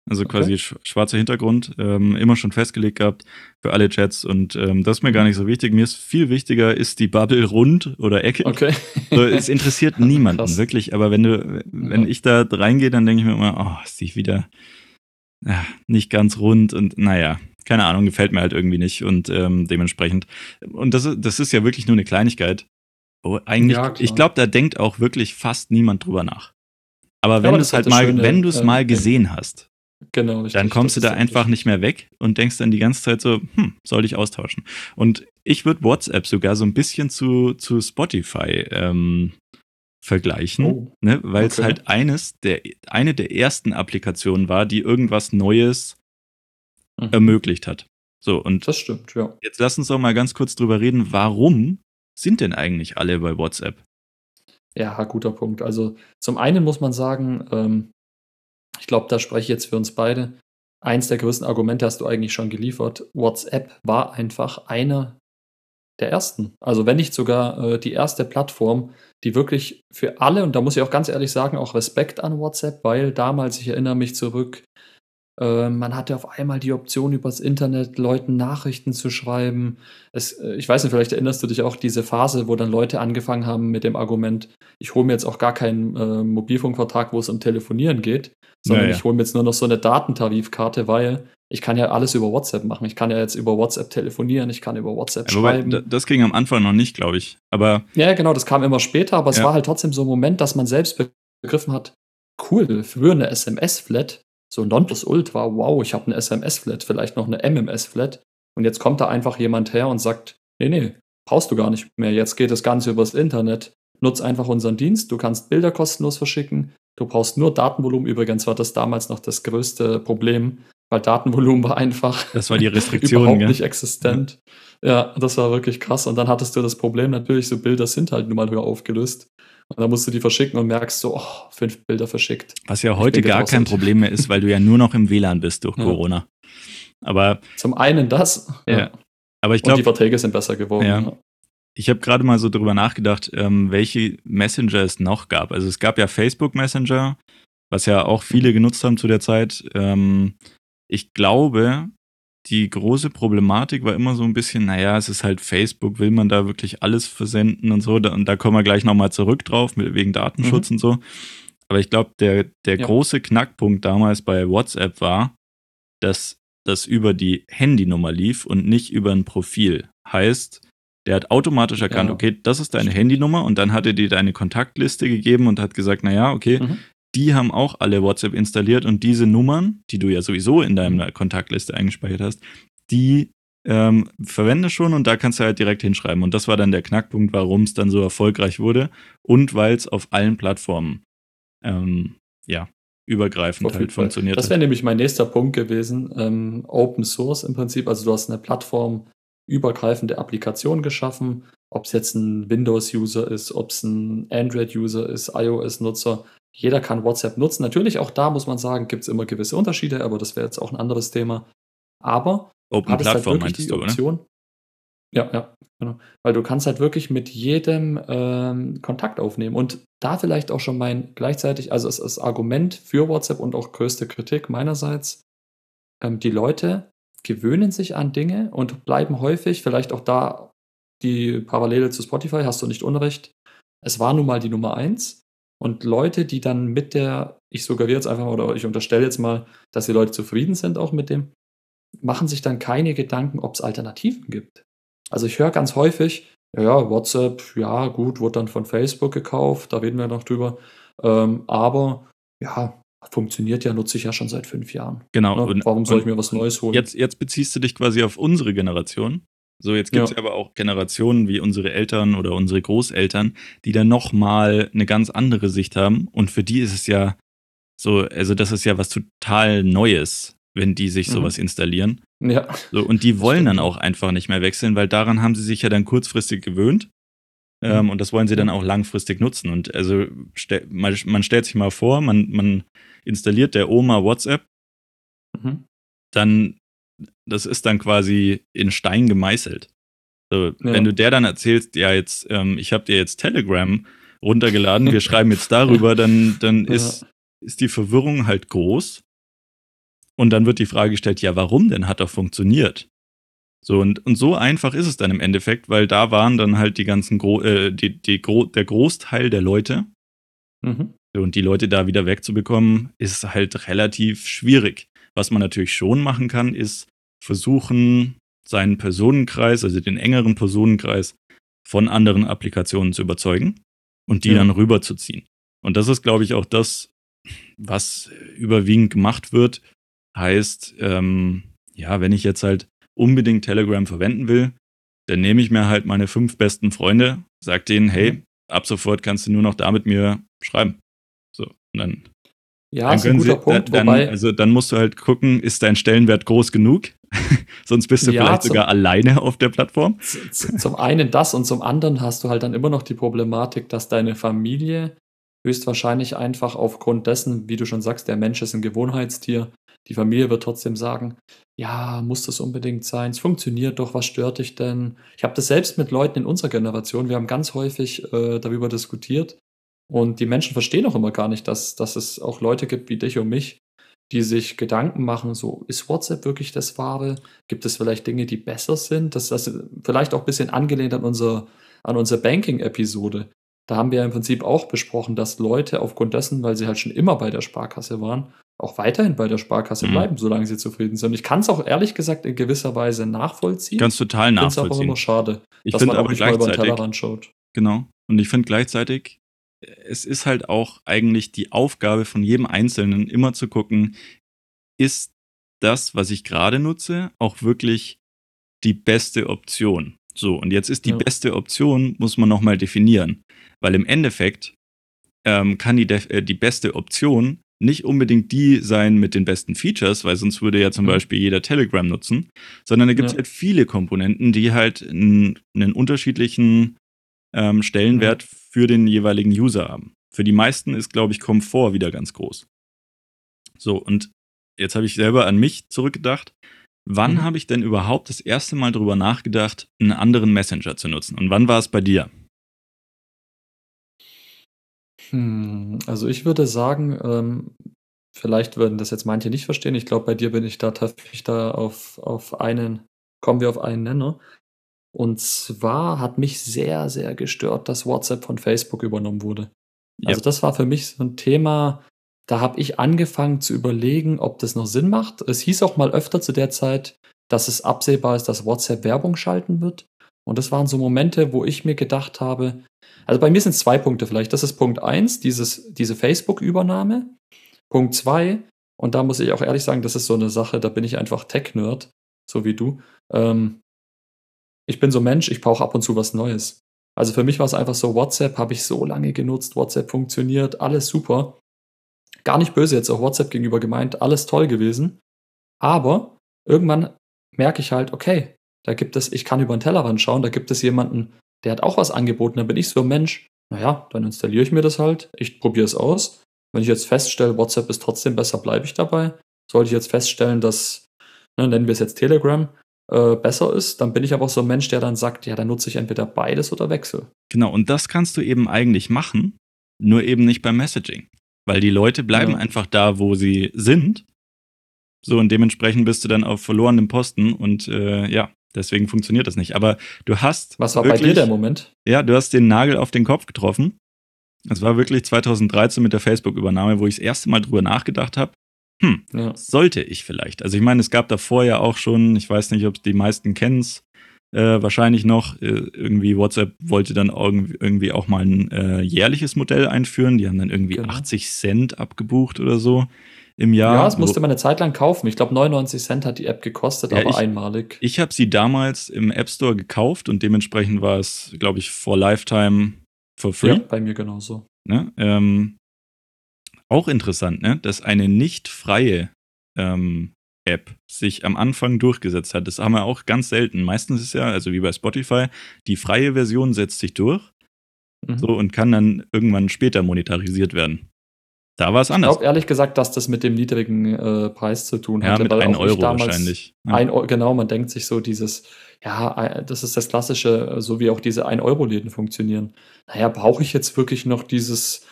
also okay. quasi sch schwarzer Hintergrund, ähm, immer schon festgelegt gehabt für alle Chats und ähm, das ist mir gar nicht so wichtig. Mir ist viel wichtiger, ist die Bubble rund oder eckig. Okay. So, es interessiert niemanden, Krass. wirklich. Aber wenn du, wenn ja. ich da reingehe, dann denke ich mir immer, oh, ist die wieder ja, nicht ganz rund und naja, keine Ahnung, gefällt mir halt irgendwie nicht und ähm, dementsprechend. Und das, das ist ja wirklich nur eine Kleinigkeit. Oh, eigentlich, ja, ich glaube, da denkt auch wirklich fast niemand drüber nach. Aber wenn ja, du es halt mal, schöne, wenn du es äh, mal gesehen hast, genau, richtig, dann kommst du da einfach richtig. nicht mehr weg und denkst dann die ganze Zeit so, hm, soll ich austauschen? Und ich würde WhatsApp sogar so ein bisschen zu, zu Spotify ähm, vergleichen, oh, ne? weil es halt eines der, eine der ersten Applikationen war, die irgendwas Neues mhm. ermöglicht hat. So, und das stimmt, ja. Jetzt lass uns doch mal ganz kurz drüber reden, warum sind denn eigentlich alle bei WhatsApp? Ja, guter Punkt. Also zum einen muss man sagen, ähm, ich glaube, da spreche ich jetzt für uns beide. Eins der größten Argumente hast du eigentlich schon geliefert. WhatsApp war einfach einer der ersten. Also wenn nicht sogar äh, die erste Plattform, die wirklich für alle, und da muss ich auch ganz ehrlich sagen, auch Respekt an WhatsApp, weil damals, ich erinnere mich zurück, äh, man hatte auf einmal die Option, übers Internet Leuten Nachrichten zu schreiben. Es, äh, ich weiß nicht, vielleicht erinnerst du dich auch diese Phase, wo dann Leute angefangen haben mit dem Argument, ich hole mir jetzt auch gar keinen äh, Mobilfunkvertrag, wo es um Telefonieren geht, sondern ja, ja. ich hole mir jetzt nur noch so eine Datentarifkarte, weil ich kann ja alles über WhatsApp machen. Ich kann ja jetzt über WhatsApp telefonieren, ich kann über WhatsApp ja, schreiben. Das ging am Anfang noch nicht, glaube ich. Aber ja, genau, das kam immer später, aber es war halt trotzdem so ein Moment, dass man selbst begriffen hat, cool, für eine SMS-Flat so Nonplusultra, wow, ich habe eine SMS-Flat, vielleicht noch eine MMS-Flat. Und jetzt kommt da einfach jemand her und sagt, nee, nee, brauchst du gar nicht mehr. Jetzt geht das Ganze übers Internet. Nutz einfach unseren Dienst. Du kannst Bilder kostenlos verschicken. Du brauchst nur Datenvolumen. Übrigens war das damals noch das größte Problem, weil Datenvolumen war einfach das war die Restriktion, überhaupt gell? nicht existent. Ja. ja, das war wirklich krass. Und dann hattest du das Problem natürlich, so Bilder sind halt nun mal höher aufgelöst. Und dann musst du die verschicken und merkst so, oh, fünf Bilder verschickt. Was ja heute gar kein Problem mehr ist, weil du ja nur noch im WLAN bist durch ja. Corona. Aber zum einen das, ja. Aber ich glaube, die Verträge sind besser geworden. Ja. Ich habe gerade mal so drüber nachgedacht, ähm, welche Messenger es noch gab. Also es gab ja Facebook Messenger, was ja auch viele genutzt haben zu der Zeit. Ähm, ich glaube, die große Problematik war immer so ein bisschen, naja, es ist halt Facebook, will man da wirklich alles versenden und so. Und da kommen wir gleich nochmal zurück drauf, wegen Datenschutz mhm. und so. Aber ich glaube, der, der ja. große Knackpunkt damals bei WhatsApp war, dass das über die Handynummer lief und nicht über ein Profil. Heißt, der hat automatisch erkannt, ja. okay, das ist deine Handynummer und dann hat er dir deine Kontaktliste gegeben und hat gesagt, naja, okay, mhm die haben auch alle WhatsApp installiert und diese Nummern, die du ja sowieso in deiner Kontaktliste eingespeichert hast, die ähm, verwende schon und da kannst du halt direkt hinschreiben. Und das war dann der Knackpunkt, warum es dann so erfolgreich wurde und weil es auf allen Plattformen ähm, ja, übergreifend halt funktioniert. Das wäre nämlich mein nächster Punkt gewesen. Ähm, Open Source im Prinzip, also du hast eine plattformübergreifende Applikation geschaffen, ob es jetzt ein Windows-User ist, ob es ein Android-User ist, iOS-Nutzer, jeder kann WhatsApp nutzen. Natürlich, auch da muss man sagen, gibt es immer gewisse Unterschiede, aber das wäre jetzt auch ein anderes Thema. Aber Open halt Plattform halt die Option. Oder? Ja, ja, genau. Weil du kannst halt wirklich mit jedem ähm, Kontakt aufnehmen. Und da vielleicht auch schon mein gleichzeitig, also es ist Argument für WhatsApp und auch größte Kritik meinerseits, ähm, die Leute gewöhnen sich an Dinge und bleiben häufig, vielleicht auch da die Parallele zu Spotify, hast du nicht Unrecht. Es war nun mal die Nummer eins. Und Leute, die dann mit der, ich suggeriere jetzt einfach mal oder ich unterstelle jetzt mal, dass die Leute zufrieden sind auch mit dem, machen sich dann keine Gedanken, ob es Alternativen gibt. Also ich höre ganz häufig, ja, WhatsApp, ja, gut, wurde dann von Facebook gekauft, da reden wir noch drüber. Ähm, aber ja, funktioniert ja, nutze ich ja schon seit fünf Jahren. Genau. Ne? Warum soll ich mir was Neues holen? Jetzt, jetzt beziehst du dich quasi auf unsere Generation. So, jetzt gibt es ja. aber auch Generationen wie unsere Eltern oder unsere Großeltern, die dann nochmal eine ganz andere Sicht haben. Und für die ist es ja so, also das ist ja was total Neues, wenn die sich mhm. sowas installieren. Ja. So, und die wollen dann auch einfach nicht mehr wechseln, weil daran haben sie sich ja dann kurzfristig gewöhnt. Mhm. Ähm, und das wollen sie dann auch langfristig nutzen. Und also man, man stellt sich mal vor, man, man installiert der Oma WhatsApp, mhm. dann das ist dann quasi in Stein gemeißelt. So, ja. Wenn du der dann erzählst, ja, jetzt, ähm, ich habe dir jetzt Telegram runtergeladen, wir schreiben jetzt darüber, dann, dann ja. ist, ist die Verwirrung halt groß. Und dann wird die Frage gestellt, ja, warum denn? Hat doch funktioniert. So, und, und so einfach ist es dann im Endeffekt, weil da waren dann halt die ganzen, Gro äh, die, die Gro der Großteil der Leute. Mhm. Und die Leute da wieder wegzubekommen, ist halt relativ schwierig. Was man natürlich schon machen kann, ist versuchen, seinen Personenkreis, also den engeren Personenkreis, von anderen Applikationen zu überzeugen und die ja. dann rüberzuziehen. Und das ist, glaube ich, auch das, was überwiegend gemacht wird. Heißt, ähm, ja, wenn ich jetzt halt unbedingt Telegram verwenden will, dann nehme ich mir halt meine fünf besten Freunde, sag denen, hey, mhm. ab sofort kannst du nur noch da mit mir schreiben. So, und dann ja, dann ist ein guter Sie, Punkt. Dann, wobei, also dann musst du halt gucken, ist dein Stellenwert groß genug? Sonst bist du ja, vielleicht zum, sogar alleine auf der Plattform. Zum einen das und zum anderen hast du halt dann immer noch die Problematik, dass deine Familie höchstwahrscheinlich einfach aufgrund dessen, wie du schon sagst, der Mensch ist ein Gewohnheitstier. Die Familie wird trotzdem sagen, ja, muss das unbedingt sein? Es funktioniert doch, was stört dich denn? Ich habe das selbst mit Leuten in unserer Generation, wir haben ganz häufig äh, darüber diskutiert, und die Menschen verstehen auch immer gar nicht, dass, dass es auch Leute gibt wie dich und mich, die sich Gedanken machen, so ist WhatsApp wirklich das Wahre? Gibt es vielleicht Dinge, die besser sind? Das, das vielleicht auch ein bisschen angelehnt an, unser, an unsere Banking-Episode. Da haben wir im Prinzip auch besprochen, dass Leute aufgrund dessen, weil sie halt schon immer bei der Sparkasse waren, auch weiterhin bei der Sparkasse mhm. bleiben, solange sie zufrieden sind. Ich kann es auch ehrlich gesagt in gewisser Weise nachvollziehen. Ganz total nachvollziehen. Ich finde es aber immer schade, ich dass man auch nicht mal über den Tellerrand schaut. Genau. Und ich finde gleichzeitig, es ist halt auch eigentlich die Aufgabe von jedem Einzelnen, immer zu gucken, ist das, was ich gerade nutze, auch wirklich die beste Option. So, und jetzt ist die ja. beste Option, muss man nochmal definieren. Weil im Endeffekt ähm, kann die, äh, die beste Option nicht unbedingt die sein mit den besten Features, weil sonst würde ja zum mhm. Beispiel jeder Telegram nutzen, sondern da gibt es ja. halt viele Komponenten, die halt einen, einen unterschiedlichen ähm, Stellenwert mhm. für den jeweiligen User haben. Für die meisten ist, glaube ich, Komfort wieder ganz groß. So, und jetzt habe ich selber an mich zurückgedacht. Wann mhm. habe ich denn überhaupt das erste Mal darüber nachgedacht, einen anderen Messenger zu nutzen? Und wann war es bei dir? Hm, also ich würde sagen, ähm, vielleicht würden das jetzt manche nicht verstehen. Ich glaube, bei dir bin ich da tatsächlich da auf, auf einen, kommen wir auf einen Nenner. Und zwar hat mich sehr, sehr gestört, dass WhatsApp von Facebook übernommen wurde. Ja. Also das war für mich so ein Thema, da habe ich angefangen zu überlegen, ob das noch Sinn macht. Es hieß auch mal öfter zu der Zeit, dass es absehbar ist, dass WhatsApp Werbung schalten wird. Und das waren so Momente, wo ich mir gedacht habe, also bei mir sind es zwei Punkte vielleicht. Das ist Punkt eins, dieses, diese Facebook-Übernahme. Punkt zwei, und da muss ich auch ehrlich sagen, das ist so eine Sache, da bin ich einfach Tech-Nerd, so wie du. Ähm, ich bin so Mensch, ich brauche ab und zu was Neues. Also für mich war es einfach so, WhatsApp habe ich so lange genutzt, WhatsApp funktioniert, alles super. Gar nicht böse jetzt auch WhatsApp gegenüber gemeint, alles toll gewesen. Aber irgendwann merke ich halt, okay, da gibt es, ich kann über den Tellerrand schauen, da gibt es jemanden, der hat auch was angeboten. Da bin ich so Mensch, naja, dann installiere ich mir das halt, ich probiere es aus. Wenn ich jetzt feststelle, WhatsApp ist trotzdem besser, bleibe ich dabei. Sollte ich jetzt feststellen, dass, ne, nennen wir es jetzt Telegram, äh, besser ist, dann bin ich aber auch so ein Mensch, der dann sagt, ja, dann nutze ich entweder beides oder wechsel. Genau, und das kannst du eben eigentlich machen, nur eben nicht beim Messaging. Weil die Leute bleiben ja. einfach da, wo sie sind. So, und dementsprechend bist du dann auf verlorenem Posten und äh, ja, deswegen funktioniert das nicht. Aber du hast. Was war wirklich, bei dir der Moment? Ja, du hast den Nagel auf den Kopf getroffen. Es war wirklich 2013 mit der Facebook-Übernahme, wo ich das erste Mal drüber nachgedacht habe. Hm, ja. sollte ich vielleicht. Also ich meine, es gab davor ja auch schon, ich weiß nicht, ob die meisten kennen es, äh, wahrscheinlich noch, äh, irgendwie WhatsApp wollte dann irgendwie auch mal ein äh, jährliches Modell einführen. Die haben dann irgendwie genau. 80 Cent abgebucht oder so im Jahr. Ja, das musste man eine Zeit lang kaufen. Ich glaube, 99 Cent hat die App gekostet, ja, aber ich, einmalig. Ich habe sie damals im App Store gekauft und dementsprechend war es, glaube ich, for Lifetime for free. Ja, bei mir genauso. Ne? Ähm, auch interessant, ne? dass eine nicht freie ähm, App sich am Anfang durchgesetzt hat. Das haben wir auch ganz selten. Meistens ist ja, also wie bei Spotify, die freie Version setzt sich durch mhm. so und kann dann irgendwann später monetarisiert werden. Da war es anders. Ich glaube ehrlich gesagt, dass das mit dem niedrigen äh, Preis zu tun hat. Ja, mit 1 Euro wahrscheinlich. Ja. Ein, genau, man denkt sich so dieses, ja, das ist das Klassische, so wie auch diese 1-Euro-Läden funktionieren. Naja, brauche ich jetzt wirklich noch dieses,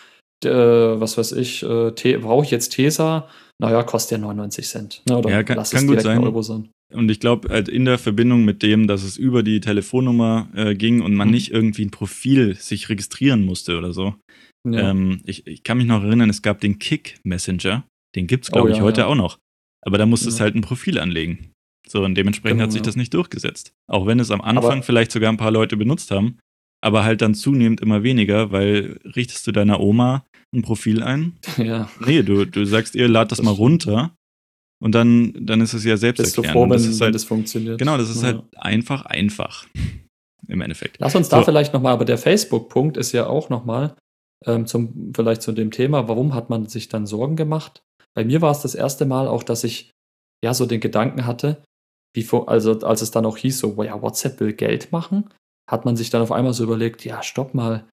äh, was weiß ich, äh, brauche ich jetzt Tesa? Naja, kostet ja 99 Cent. Ne, oder ja, kann, lass kann es gut sein. Euro sein. Und ich glaube, halt in der Verbindung mit dem, dass es über die Telefonnummer äh, ging und man mhm. nicht irgendwie ein Profil sich registrieren musste oder so, ja. Ähm, ich, ich, kann mich noch erinnern, es gab den Kick Messenger. Den gibt es, glaube oh, ich, ja, heute ja. auch noch. Aber da musstest du halt ein Profil anlegen. So, und dementsprechend genau, hat sich das nicht durchgesetzt. Auch wenn es am Anfang aber vielleicht sogar ein paar Leute benutzt haben, aber halt dann zunehmend immer weniger, weil richtest du deiner Oma ein Profil ein? Ja. Nee, du, du sagst ihr, lad das, das mal runter. Und dann, dann ist es ja selbst Bist. Du froh, wenn, das, halt, das funktioniert. Genau, das ist ja. halt einfach, einfach. Im Endeffekt. Lass uns da vielleicht nochmal, aber der Facebook-Punkt ist ja auch nochmal, ähm, zum, vielleicht zu dem Thema, warum hat man sich dann Sorgen gemacht? Bei mir war es das erste Mal auch, dass ich ja so den Gedanken hatte, wie vor, also als es dann auch hieß, so, ja, WhatsApp will Geld machen, hat man sich dann auf einmal so überlegt, ja, stopp mal,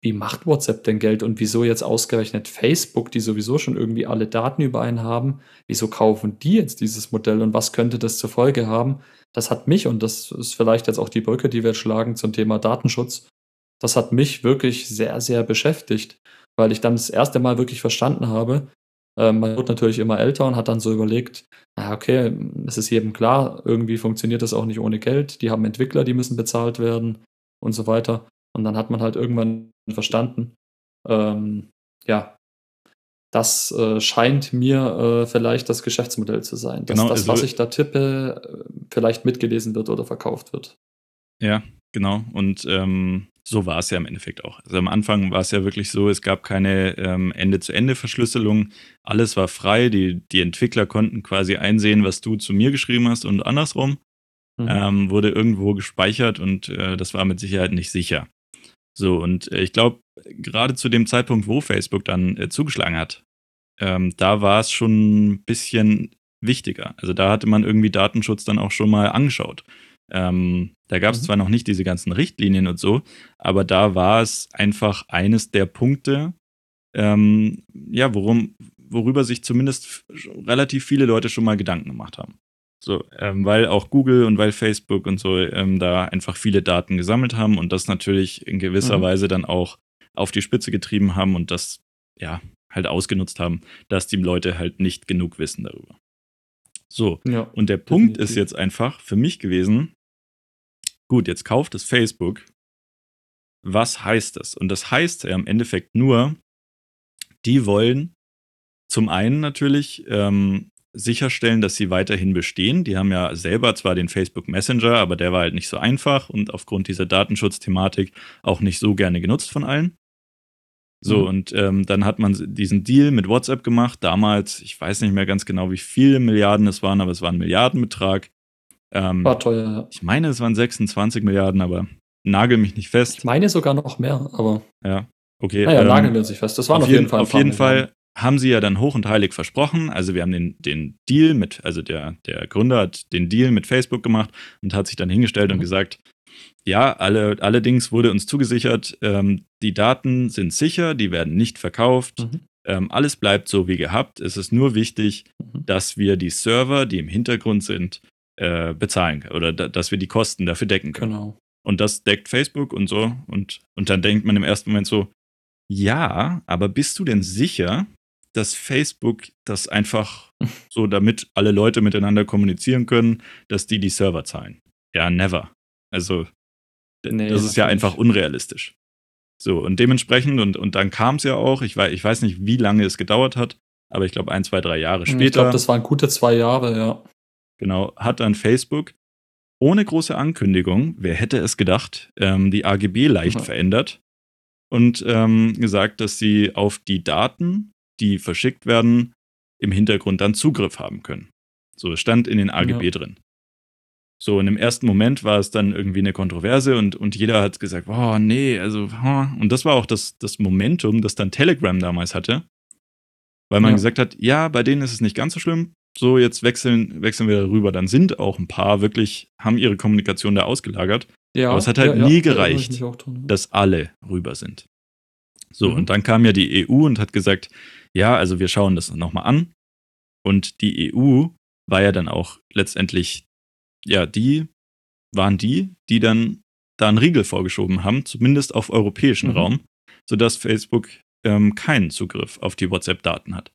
wie macht WhatsApp denn Geld und wieso jetzt ausgerechnet Facebook, die sowieso schon irgendwie alle Daten über einen haben, wieso kaufen die jetzt dieses Modell und was könnte das zur Folge haben? Das hat mich, und das ist vielleicht jetzt auch die Brücke, die wir schlagen zum Thema Datenschutz, das hat mich wirklich sehr, sehr beschäftigt, weil ich dann das erste Mal wirklich verstanden habe, man wird natürlich immer älter und hat dann so überlegt, naja, okay, es ist jedem klar, irgendwie funktioniert das auch nicht ohne Geld, die haben Entwickler, die müssen bezahlt werden und so weiter. Und dann hat man halt irgendwann verstanden, ähm, ja, das äh, scheint mir äh, vielleicht das Geschäftsmodell zu sein, dass genau, das, also, was ich da tippe, äh, vielleicht mitgelesen wird oder verkauft wird. Ja, genau. Und ähm, so war es ja im Endeffekt auch. Also am Anfang war es ja wirklich so, es gab keine ähm, Ende-zu-Ende-Verschlüsselung. Alles war frei. Die, die Entwickler konnten quasi einsehen, was du zu mir geschrieben hast und andersrum. Mhm. Ähm, wurde irgendwo gespeichert und äh, das war mit Sicherheit nicht sicher. So, und äh, ich glaube, gerade zu dem Zeitpunkt, wo Facebook dann äh, zugeschlagen hat, ähm, da war es schon ein bisschen wichtiger. Also da hatte man irgendwie Datenschutz dann auch schon mal angeschaut. Ähm, da gab es mhm. zwar noch nicht diese ganzen Richtlinien und so, aber da war es einfach eines der Punkte, ähm, ja, worum, worüber sich zumindest relativ viele Leute schon mal Gedanken gemacht haben. So, ähm, weil auch Google und weil Facebook und so ähm, da einfach viele Daten gesammelt haben und das natürlich in gewisser mhm. Weise dann auch auf die Spitze getrieben haben und das ja halt ausgenutzt haben, dass die Leute halt nicht genug wissen darüber. So, ja, und der definitiv. Punkt ist jetzt einfach für mich gewesen, gut, jetzt kauft es Facebook. Was heißt das? Und das heißt ja im Endeffekt nur, die wollen zum einen natürlich ähm, sicherstellen, dass sie weiterhin bestehen. Die haben ja selber zwar den Facebook Messenger, aber der war halt nicht so einfach und aufgrund dieser Datenschutzthematik auch nicht so gerne genutzt von allen. So, mhm. und ähm, dann hat man diesen Deal mit WhatsApp gemacht. Damals, ich weiß nicht mehr ganz genau, wie viele Milliarden es waren, aber es war ein Milliardenbetrag. Ähm, war teuer, ja. Ich meine, es waren 26 Milliarden, aber nagel mich nicht fest. Ich meine sogar noch mehr, aber. Ja, okay. Naja, ähm, nageln wir sich fest. Das war auf, jeden Fall. Auf jeden Fall haben sie ja dann hoch und heilig versprochen. Also wir haben den, den Deal mit, also der, der Gründer hat den Deal mit Facebook gemacht und hat sich dann hingestellt mhm. und gesagt, ja, alle, allerdings wurde uns zugesichert, ähm, die Daten sind sicher, die werden nicht verkauft. Mhm. Ähm, alles bleibt so wie gehabt. Es ist nur wichtig, mhm. dass wir die Server, die im Hintergrund sind, äh, bezahlen oder da, dass wir die Kosten dafür decken können. Genau. Und das deckt Facebook und so. Und, und dann denkt man im ersten Moment so, ja, aber bist du denn sicher, dass Facebook das einfach so, damit alle Leute miteinander kommunizieren können, dass die die Server zahlen. Ja, never. Also, nee, das ist ja einfach unrealistisch. So, und dementsprechend, und, und dann kam es ja auch, ich weiß, ich weiß nicht, wie lange es gedauert hat, aber ich glaube, ein, zwei, drei Jahre später. Ich glaube, das waren gute zwei Jahre, ja. Genau, hat dann Facebook ohne große Ankündigung, wer hätte es gedacht, ähm, die AGB leicht mhm. verändert und ähm, gesagt, dass sie auf die Daten die verschickt werden, im Hintergrund dann Zugriff haben können. So stand in den AGB ja. drin. So, und im ersten Moment war es dann irgendwie eine Kontroverse und, und jeder hat gesagt, oh nee, also, oh. und das war auch das, das Momentum, das dann Telegram damals hatte, weil man ja. gesagt hat, ja, bei denen ist es nicht ganz so schlimm, so jetzt wechseln, wechseln wir darüber. Dann sind auch ein paar wirklich, haben ihre Kommunikation da ausgelagert. Ja, aber es hat halt ja, nie gereicht, dass alle rüber sind. So, mhm. und dann kam ja die EU und hat gesagt, ja, also wir schauen das nochmal an. Und die EU war ja dann auch letztendlich, ja, die waren die, die dann da einen Riegel vorgeschoben haben, zumindest auf europäischen mhm. Raum, sodass Facebook ähm, keinen Zugriff auf die WhatsApp-Daten hat.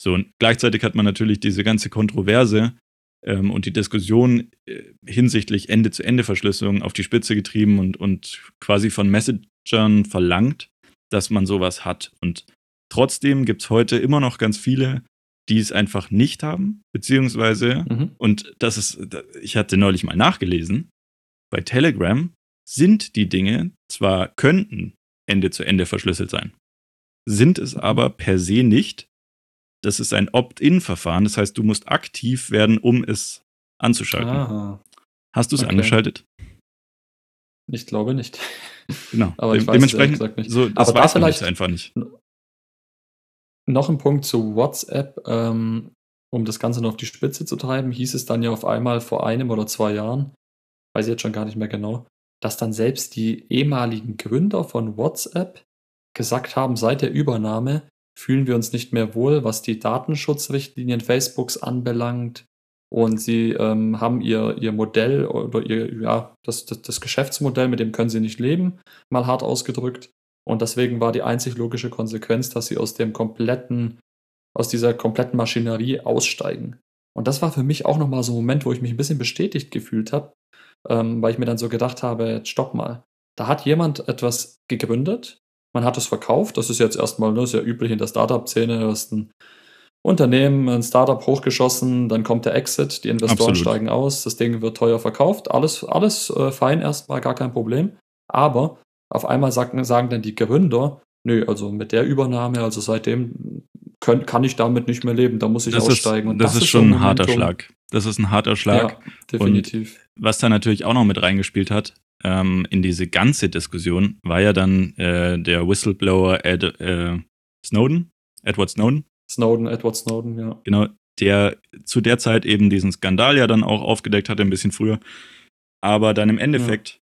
So, und gleichzeitig hat man natürlich diese ganze Kontroverse ähm, und die Diskussion äh, hinsichtlich Ende-zu-Ende-Verschlüsselung auf die Spitze getrieben und, und quasi von Messagern verlangt, dass man sowas hat. Und Trotzdem gibt es heute immer noch ganz viele, die es einfach nicht haben, beziehungsweise, mhm. und das ist, ich hatte neulich mal nachgelesen, bei Telegram sind die Dinge zwar könnten Ende zu Ende verschlüsselt sein, sind es aber per se nicht. Das ist ein Opt-in-Verfahren, das heißt, du musst aktiv werden, um es anzuschalten. Aha. Hast du es okay. angeschaltet? Ich glaube nicht. Genau. aber ich weiß dementsprechend, es nicht. So, das aber weiß da vielleicht einfach nicht. Noch ein Punkt zu WhatsApp, ähm, um das Ganze noch auf die Spitze zu treiben, hieß es dann ja auf einmal vor einem oder zwei Jahren, weiß ich jetzt schon gar nicht mehr genau, dass dann selbst die ehemaligen Gründer von WhatsApp gesagt haben, seit der Übernahme fühlen wir uns nicht mehr wohl, was die Datenschutzrichtlinien Facebooks anbelangt. Und sie ähm, haben ihr, ihr Modell oder ihr, ja, das, das, das Geschäftsmodell, mit dem können sie nicht leben, mal hart ausgedrückt. Und deswegen war die einzig logische Konsequenz, dass sie aus dem kompletten, aus dieser kompletten Maschinerie aussteigen. Und das war für mich auch nochmal so ein Moment, wo ich mich ein bisschen bestätigt gefühlt habe, ähm, weil ich mir dann so gedacht habe, stopp mal. Da hat jemand etwas gegründet, man hat es verkauft, das ist jetzt erstmal ne, sehr üblich in der Startup-Szene, du hast ein Unternehmen, ein Startup hochgeschossen, dann kommt der Exit, die Investoren Absolut. steigen aus, das Ding wird teuer verkauft, alles, alles äh, fein erstmal, gar kein Problem. Aber auf einmal sagen, sagen dann die Gründer, nö, also mit der Übernahme, also seitdem können, kann ich damit nicht mehr leben, da muss ich das aussteigen. Ist, das, das, ist schon ein harter Schlag. Das ist ein harter Schlag. Ja, definitiv. Und was da natürlich auch noch mit reingespielt hat, ähm, in diese ganze Diskussion, war ja dann äh, der Whistleblower Ed, äh, Snowden, Edward Snowden. Snowden, Edward Snowden, ja. Genau, der zu der Zeit eben diesen Skandal ja dann auch aufgedeckt hatte, ein bisschen früher. Aber dann im Endeffekt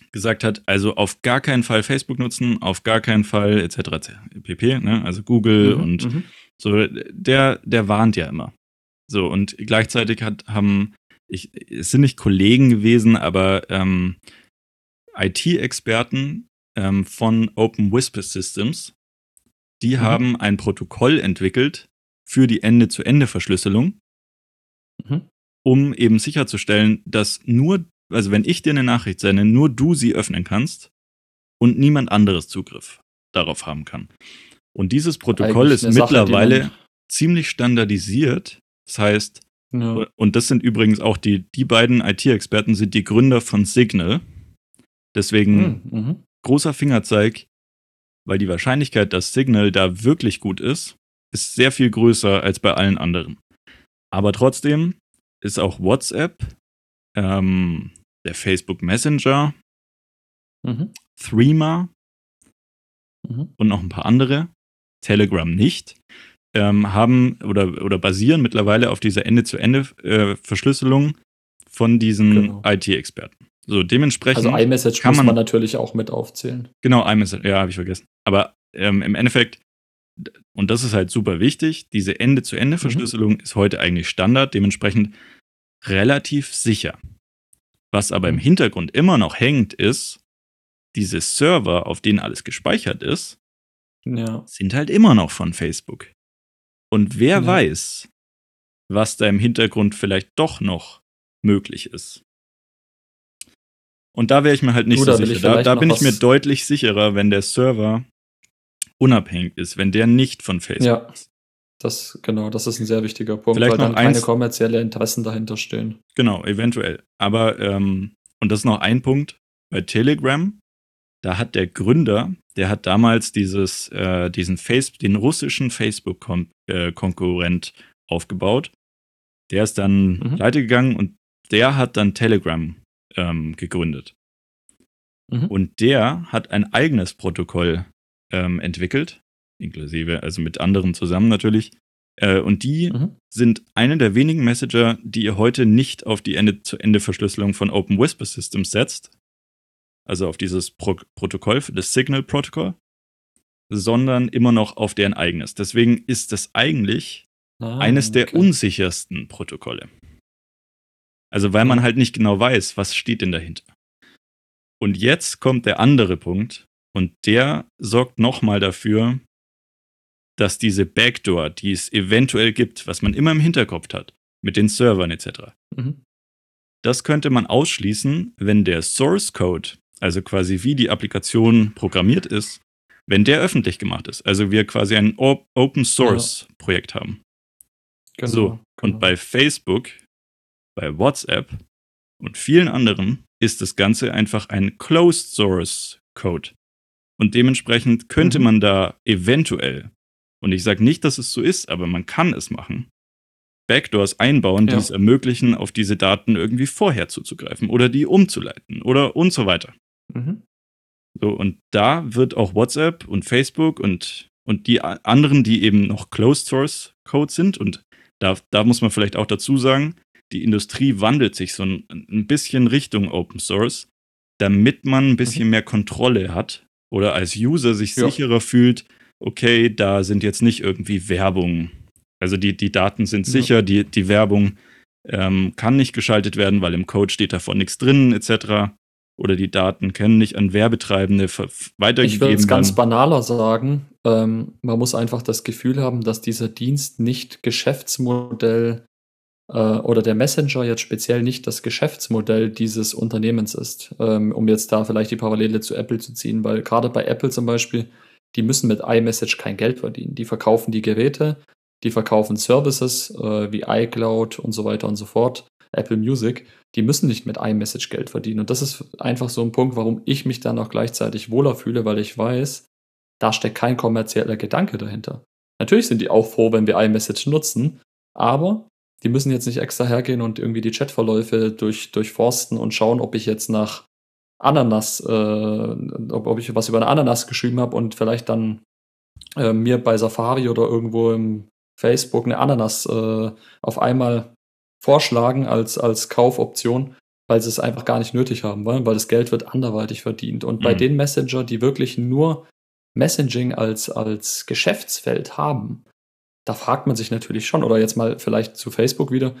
ja. gesagt hat, also auf gar keinen Fall Facebook nutzen, auf gar keinen Fall etc. pp. Ne? Also Google mhm, und mhm. so, der, der warnt ja immer. So, und gleichzeitig hat, haben, ich, es sind nicht Kollegen gewesen, aber ähm, IT-Experten ähm, von Open Whisper Systems, die mhm. haben ein Protokoll entwickelt für die Ende-zu-Ende-Verschlüsselung, mhm. um eben sicherzustellen, dass nur, also wenn ich dir eine Nachricht sende, nur du sie öffnen kannst und niemand anderes Zugriff darauf haben kann. Und dieses Protokoll ist mittlerweile Sache, ziemlich standardisiert. Das heißt, ja. und das sind übrigens auch die, die beiden IT-Experten sind die Gründer von Signal. Deswegen mhm. mhm. großer Fingerzeig, weil die Wahrscheinlichkeit, dass Signal da wirklich gut ist, ist sehr viel größer als bei allen anderen. Aber trotzdem ist auch WhatsApp, ähm, der Facebook Messenger, mhm. Threema mhm. und noch ein paar andere, Telegram nicht, ähm, haben oder, oder basieren mittlerweile auf dieser Ende-zu-Ende-Verschlüsselung äh, von diesen genau. IT-Experten. So, dementsprechend. Also iMessage kann man, man natürlich auch mit aufzählen. Genau, iMessage, ja, habe ich vergessen. Aber ähm, im Endeffekt und das ist halt super wichtig, diese Ende-zu-Ende-Verschlüsselung mhm. ist heute eigentlich Standard, dementsprechend relativ sicher. Was aber im mhm. Hintergrund immer noch hängt, ist, diese Server, auf denen alles gespeichert ist, ja. sind halt immer noch von Facebook. Und wer ja. weiß, was da im Hintergrund vielleicht doch noch möglich ist. Und da wäre ich mir halt nicht du, so sicher. Da, da bin ich mir deutlich sicherer, wenn der Server unabhängig ist, wenn der nicht von Facebook ja. ist. Das, genau, das ist ein sehr wichtiger Punkt, Vielleicht weil dann keine kommerzielle Interessen dahinter stehen. Genau, eventuell. Aber, ähm, und das ist noch ein Punkt, bei Telegram, da hat der Gründer, der hat damals dieses, äh, diesen Face, den russischen Facebook-Konkurrent äh, aufgebaut. Der ist dann mhm. pleite gegangen und der hat dann Telegram ähm, gegründet. Mhm. Und der hat ein eigenes Protokoll ähm, entwickelt, inklusive, also mit anderen zusammen natürlich. Äh, und die mhm. sind eine der wenigen Messenger, die ihr heute nicht auf die Ende-zu-Ende-Verschlüsselung von Open Whisper Systems setzt, also auf dieses Pro Protokoll, das Signal Protocol, sondern immer noch auf deren eigenes. Deswegen ist das eigentlich ah, eines okay. der unsichersten Protokolle. Also weil man halt nicht genau weiß, was steht denn dahinter. Und jetzt kommt der andere Punkt, und der sorgt nochmal dafür, dass diese Backdoor, die es eventuell gibt, was man immer im Hinterkopf hat, mit den Servern etc., mhm. das könnte man ausschließen, wenn der Source Code, also quasi wie die Applikation programmiert ist, wenn der öffentlich gemacht ist. Also wir quasi ein Open Source. Projekt haben. Genau, so, genau. und bei Facebook, bei WhatsApp und vielen anderen ist das Ganze einfach ein Closed Source Code. Und dementsprechend könnte mhm. man da eventuell, und ich sage nicht, dass es so ist, aber man kann es machen, Backdoors einbauen, ja. die es ermöglichen, auf diese Daten irgendwie vorher zuzugreifen oder die umzuleiten oder und so weiter. Mhm. So, und da wird auch WhatsApp und Facebook und, und die anderen, die eben noch Closed Source Code sind, und da, da muss man vielleicht auch dazu sagen, die Industrie wandelt sich so ein, ein bisschen Richtung Open Source, damit man ein bisschen mhm. mehr Kontrolle hat oder als User sich ja. sicherer fühlt, okay, da sind jetzt nicht irgendwie Werbung. Also die, die Daten sind sicher, ja. die, die Werbung ähm, kann nicht geschaltet werden, weil im Code steht davon nichts drin, etc. Oder die Daten können nicht an Werbetreibende weitergegeben Ich würde es ganz banaler sagen. Ähm, man muss einfach das Gefühl haben, dass dieser Dienst nicht Geschäftsmodell äh, oder der Messenger jetzt speziell nicht das Geschäftsmodell dieses Unternehmens ist, ähm, um jetzt da vielleicht die Parallele zu Apple zu ziehen, weil gerade bei Apple zum Beispiel, die müssen mit iMessage kein Geld verdienen. Die verkaufen die Geräte, die verkaufen Services äh, wie iCloud und so weiter und so fort, Apple Music, die müssen nicht mit iMessage Geld verdienen. Und das ist einfach so ein Punkt, warum ich mich dann auch gleichzeitig wohler fühle, weil ich weiß, da steckt kein kommerzieller Gedanke dahinter. Natürlich sind die auch froh, wenn wir iMessage nutzen, aber die müssen jetzt nicht extra hergehen und irgendwie die Chatverläufe durch, durchforsten und schauen, ob ich jetzt nach Ananas, äh, ob, ob ich was über eine Ananas geschrieben habe und vielleicht dann äh, mir bei Safari oder irgendwo im Facebook eine Ananas äh, auf einmal vorschlagen als, als Kaufoption, weil sie es einfach gar nicht nötig haben wollen, weil das Geld wird anderweitig verdient. Und mhm. bei den Messenger, die wirklich nur Messaging als, als Geschäftsfeld haben, da fragt man sich natürlich schon, oder jetzt mal vielleicht zu Facebook wieder,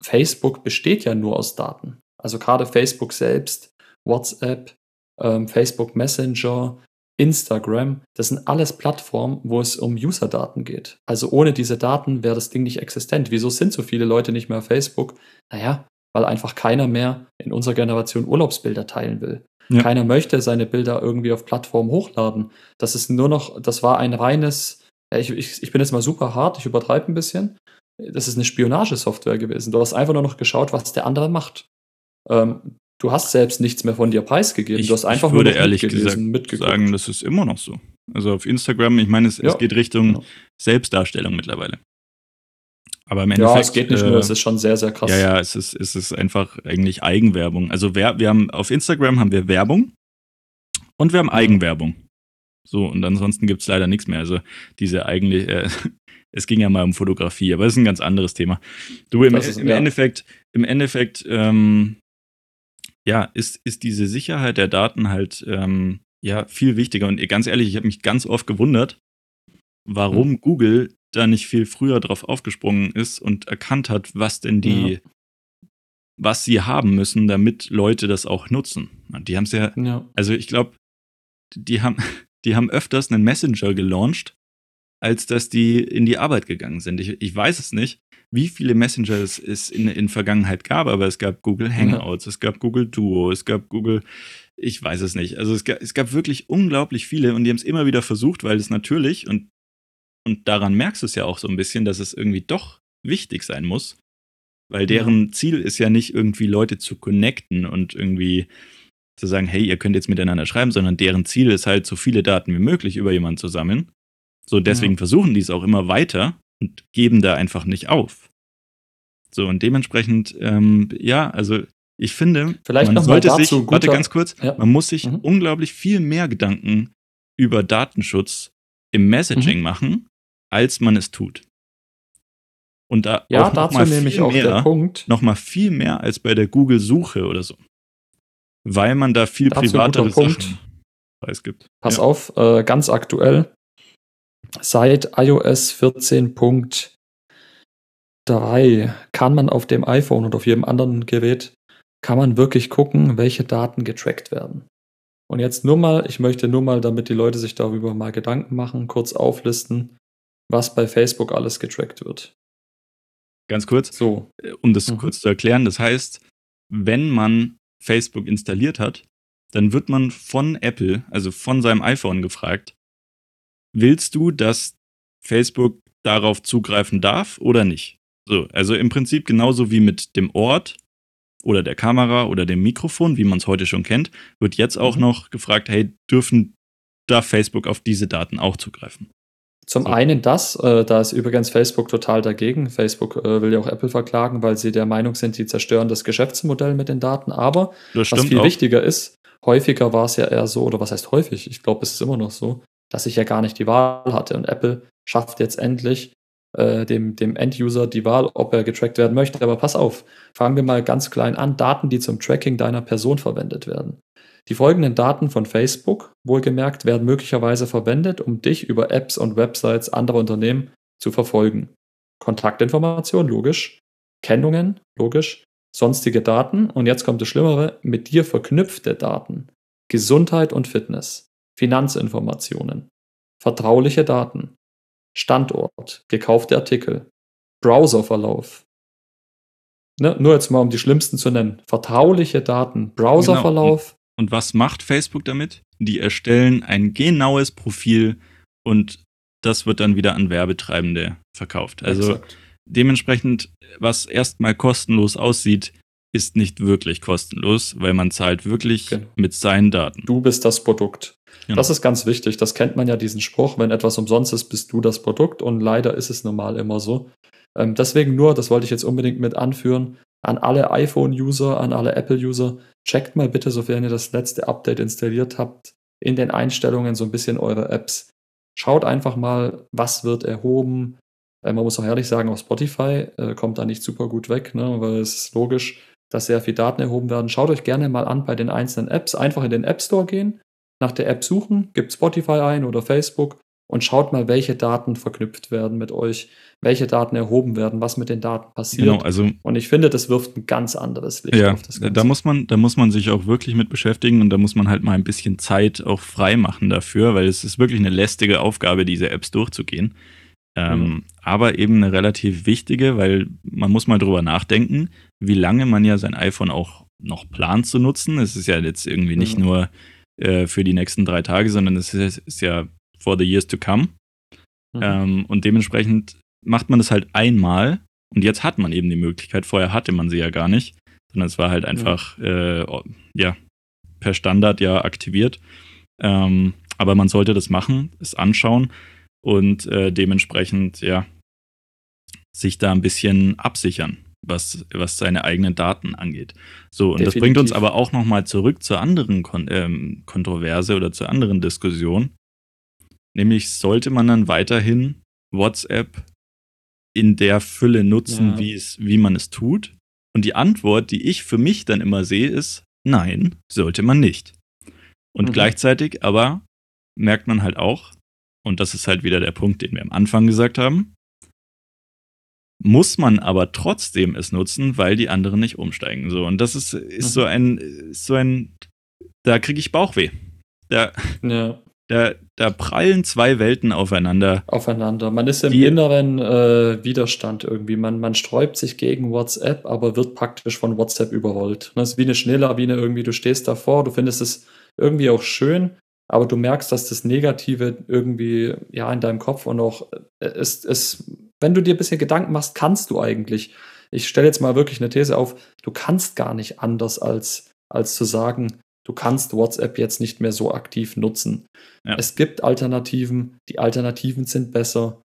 Facebook besteht ja nur aus Daten. Also gerade Facebook selbst, WhatsApp, ähm, Facebook Messenger, Instagram, das sind alles Plattformen, wo es um User-Daten geht. Also ohne diese Daten wäre das Ding nicht existent. Wieso sind so viele Leute nicht mehr auf Facebook? Naja, weil einfach keiner mehr in unserer Generation Urlaubsbilder teilen will. Ja. Keiner möchte seine Bilder irgendwie auf Plattformen hochladen. Das ist nur noch, das war ein reines, ich, ich, ich bin jetzt mal super hart, ich übertreibe ein bisschen. Das ist eine Spionagesoftware gewesen. Du hast einfach nur noch geschaut, was der andere macht. Ähm, du hast selbst nichts mehr von dir preisgegeben. Ich, du hast einfach ich würde nur ehrlich gesagt sagen, das ist immer noch so. Also auf Instagram, ich meine, es, ja, es geht Richtung genau. Selbstdarstellung mittlerweile. Aber im Endeffekt. Ja, es geht nicht äh, nur, es ist schon sehr, sehr krass. Ja, ja, es ist, es ist einfach eigentlich Eigenwerbung. Also wir, wir haben auf Instagram haben wir Werbung und wir haben Eigenwerbung. So, und ansonsten gibt es leider nichts mehr. Also diese eigentlich, äh, es ging ja mal um Fotografie, aber das ist ein ganz anderes Thema. Du, im, ist, im ja. Endeffekt, im Endeffekt, ähm, ja, ist, ist diese Sicherheit der Daten halt ähm, ja viel wichtiger. Und ganz ehrlich, ich habe mich ganz oft gewundert, warum hm. Google da nicht viel früher drauf aufgesprungen ist und erkannt hat, was denn die, ja. was sie haben müssen, damit Leute das auch nutzen. Die haben es ja, ja, also ich glaube, die haben, die haben öfters einen Messenger gelauncht, als dass die in die Arbeit gegangen sind. Ich, ich weiß es nicht, wie viele Messenger es, es in, in Vergangenheit gab, aber es gab Google Hangouts, ja. es gab Google Duo, es gab Google, ich weiß es nicht. Also es gab, es gab wirklich unglaublich viele und die haben es immer wieder versucht, weil es natürlich, und und daran merkst du es ja auch so ein bisschen, dass es irgendwie doch wichtig sein muss. Weil deren ja. Ziel ist ja nicht irgendwie Leute zu connecten und irgendwie zu sagen, hey, ihr könnt jetzt miteinander schreiben, sondern deren Ziel ist halt, so viele Daten wie möglich über jemanden zu sammeln. So, deswegen ja. versuchen die es auch immer weiter und geben da einfach nicht auf. So, und dementsprechend, ähm, ja, also ich finde, Vielleicht man sollte sich, warte ganz kurz, ja. man muss sich mhm. unglaublich viel mehr Gedanken über Datenschutz im Messaging mhm. machen, als man es tut. Und da ja, auch dazu nämlich auch mehr, der Punkt. Noch mal viel mehr als bei der Google-Suche oder so. Weil man da viel dazu privatere Sachen preisgibt. Pass ja. auf, äh, ganz aktuell. Seit iOS 14.3 kann man auf dem iPhone und auf jedem anderen Gerät kann man wirklich gucken, welche Daten getrackt werden. Und jetzt nur mal, ich möchte nur mal, damit die Leute sich darüber mal Gedanken machen, kurz auflisten, was bei Facebook alles getrackt wird. Ganz kurz, so. Um das mhm. kurz zu erklären, das heißt, wenn man Facebook installiert hat, dann wird man von Apple, also von seinem iPhone gefragt, willst du, dass Facebook darauf zugreifen darf oder nicht? So, also im Prinzip genauso wie mit dem Ort oder der Kamera oder dem Mikrofon, wie man es heute schon kennt, wird jetzt auch mhm. noch gefragt, hey, dürfen, darf Facebook auf diese Daten auch zugreifen? Zum so. einen das, äh, da ist übrigens Facebook total dagegen. Facebook äh, will ja auch Apple verklagen, weil sie der Meinung sind, die zerstören das Geschäftsmodell mit den Daten. Aber was viel auch. wichtiger ist, häufiger war es ja eher so, oder was heißt häufig? Ich glaube, es ist immer noch so, dass ich ja gar nicht die Wahl hatte. Und Apple schafft jetzt endlich äh, dem, dem End-User die Wahl, ob er getrackt werden möchte. Aber pass auf, fangen wir mal ganz klein an. Daten, die zum Tracking deiner Person verwendet werden. Die folgenden Daten von Facebook, wohlgemerkt, werden möglicherweise verwendet, um dich über Apps und Websites anderer Unternehmen zu verfolgen. Kontaktinformation, logisch. Kennungen, logisch. Sonstige Daten und jetzt kommt das Schlimmere, mit dir verknüpfte Daten. Gesundheit und Fitness. Finanzinformationen. Vertrauliche Daten. Standort. Gekaufte Artikel. Browserverlauf. Ne, nur jetzt mal, um die schlimmsten zu nennen. Vertrauliche Daten, Browserverlauf, und was macht Facebook damit? Die erstellen ein genaues Profil und das wird dann wieder an Werbetreibende verkauft. Also Exakt. dementsprechend, was erstmal kostenlos aussieht, ist nicht wirklich kostenlos, weil man zahlt wirklich genau. mit seinen Daten. Du bist das Produkt. Genau. Das ist ganz wichtig. Das kennt man ja, diesen Spruch, wenn etwas umsonst ist, bist du das Produkt. Und leider ist es normal immer so. Ähm, deswegen nur, das wollte ich jetzt unbedingt mit anführen, an alle iPhone-User, an alle Apple-User, checkt mal bitte, sofern ihr das letzte Update installiert habt, in den Einstellungen so ein bisschen eure Apps. Schaut einfach mal, was wird erhoben. Äh, man muss auch ehrlich sagen, auf Spotify äh, kommt da nicht super gut weg, ne, weil es ist logisch, dass sehr viel Daten erhoben werden. Schaut euch gerne mal an bei den einzelnen Apps. Einfach in den App Store gehen, nach der App suchen, gibt Spotify ein oder Facebook und schaut mal, welche Daten verknüpft werden mit euch, welche Daten erhoben werden, was mit den Daten passiert. Genau, also und ich finde, das wirft ein ganz anderes Licht ja, auf das Ganze. Da muss man, da muss man sich auch wirklich mit beschäftigen und da muss man halt mal ein bisschen Zeit auch frei machen dafür, weil es ist wirklich eine lästige Aufgabe, diese Apps durchzugehen. Ähm, mhm. Aber eben eine relativ wichtige, weil man muss mal drüber nachdenken, wie lange man ja sein iPhone auch noch plant zu nutzen. Es ist ja jetzt irgendwie nicht mhm. nur äh, für die nächsten drei Tage, sondern es ist, ist ja for the years to come. Mhm. Ähm, und dementsprechend macht man das halt einmal und jetzt hat man eben die Möglichkeit. Vorher hatte man sie ja gar nicht, sondern es war halt einfach, äh, ja, per Standard ja aktiviert. Ähm, aber man sollte das machen, es anschauen und äh, dementsprechend, ja, sich da ein bisschen absichern, was, was seine eigenen Daten angeht. So, und Definitiv. das bringt uns aber auch nochmal zurück zur anderen Kon ähm, Kontroverse oder zur anderen Diskussion. Nämlich sollte man dann weiterhin WhatsApp in der Fülle nutzen, ja. wie, es, wie man es tut? Und die Antwort, die ich für mich dann immer sehe, ist, nein, sollte man nicht. Und mhm. gleichzeitig aber merkt man halt auch, und das ist halt wieder der Punkt, den wir am Anfang gesagt haben, muss man aber trotzdem es nutzen, weil die anderen nicht umsteigen. So, und das ist, ist mhm. so ein, so ein, da kriege ich Bauchweh. Da, ja. da, da prallen zwei Welten aufeinander. Aufeinander. Man ist im inneren äh, Widerstand irgendwie. Man, man sträubt sich gegen WhatsApp, aber wird praktisch von WhatsApp überrollt. Das ist wie eine Schnelllawine irgendwie. Du stehst davor, du findest es irgendwie auch schön, aber du merkst, dass das Negative irgendwie ja in deinem Kopf und auch ist, äh, ist, wenn du dir ein bisschen Gedanken machst, kannst du eigentlich. Ich stelle jetzt mal wirklich eine These auf, du kannst gar nicht anders als, als zu sagen, du kannst WhatsApp jetzt nicht mehr so aktiv nutzen. Ja. Es gibt Alternativen, die Alternativen sind besser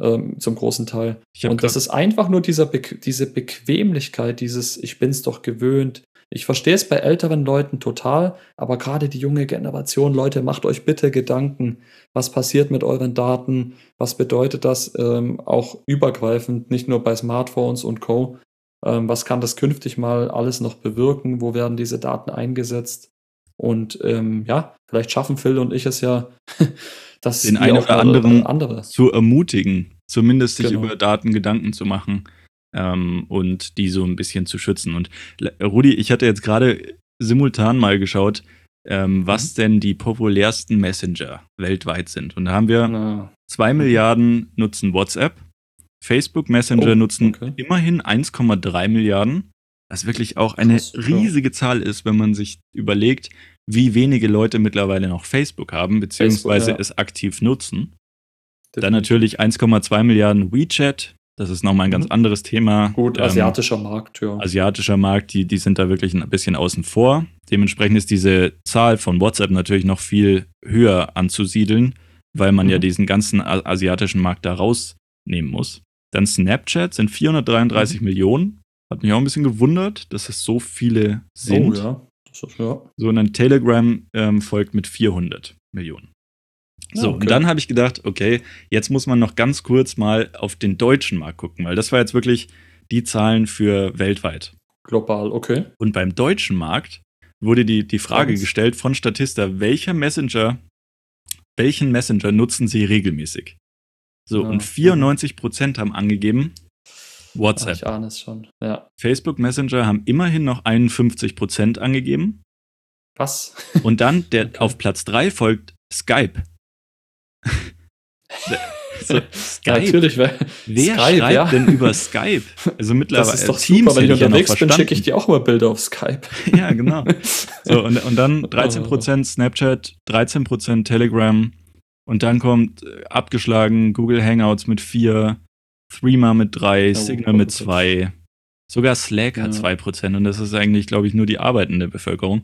ähm, zum großen Teil. Und das ist einfach nur dieser Be diese Bequemlichkeit, dieses Ich bin's doch gewöhnt, ich verstehe es bei älteren Leuten total, aber gerade die junge Generation, Leute, macht euch bitte Gedanken, was passiert mit euren Daten, was bedeutet das ähm, auch übergreifend, nicht nur bei Smartphones und Co. Ähm, was kann das künftig mal alles noch bewirken? Wo werden diese Daten eingesetzt? Und ähm, ja, vielleicht schaffen Phil und ich es ja, dass den einen oder anderen andere. zu ermutigen, zumindest sich genau. über Daten Gedanken zu machen ähm, und die so ein bisschen zu schützen. Und Rudi, ich hatte jetzt gerade simultan mal geschaut, ähm, was mhm. denn die populärsten Messenger weltweit sind. Und da haben wir Na. zwei Milliarden nutzen WhatsApp, Facebook Messenger oh, nutzen okay. immerhin 1,3 Milliarden, was wirklich auch eine Krass, riesige Zahl ist, wenn man sich überlegt, wie wenige Leute mittlerweile noch Facebook haben, beziehungsweise Facebook, ja. es aktiv nutzen. Definitiv. Dann natürlich 1,2 Milliarden WeChat, das ist nochmal ein ganz mhm. anderes Thema. Gut, ähm, asiatischer ähm, Markt, ja. Asiatischer Markt, die, die sind da wirklich ein bisschen außen vor. Dementsprechend ist diese Zahl von WhatsApp natürlich noch viel höher anzusiedeln, weil man mhm. ja diesen ganzen asiatischen Markt da rausnehmen muss. Dann Snapchat sind 433 mhm. Millionen. Hat mich auch ein bisschen gewundert, dass es so viele sind. Oh, ja. Das ist, ja. So, und dann Telegram ähm, folgt mit 400 Millionen. So, okay. und dann habe ich gedacht, okay, jetzt muss man noch ganz kurz mal auf den deutschen Markt gucken, weil das war jetzt wirklich die Zahlen für weltweit. Global, okay. Und beim deutschen Markt wurde die, die Frage Ganz. gestellt von Statista, welcher Messenger, welchen Messenger nutzen sie regelmäßig? So, ja, und 94 Prozent haben angegeben, WhatsApp. ich ahne es schon, ja. Facebook Messenger haben immerhin noch 51 Prozent angegeben. Was? Und dann, der okay. auf Platz 3 folgt Skype so, Skype. Natürlich, wer Skype, schreibt ja. denn über Skype? Also mittlerweile das ist doch Teams super, wenn ich unterwegs ja bin, schicke ich dir auch immer Bilder auf Skype. ja, genau. So, und, und dann 13% Snapchat, 13% Telegram und dann kommt äh, abgeschlagen Google Hangouts mit 4, Threema mit 3, oh, Signal mit 2. Sogar Slack hat ja. 2% und das ist eigentlich, glaube ich, nur die arbeitende Bevölkerung.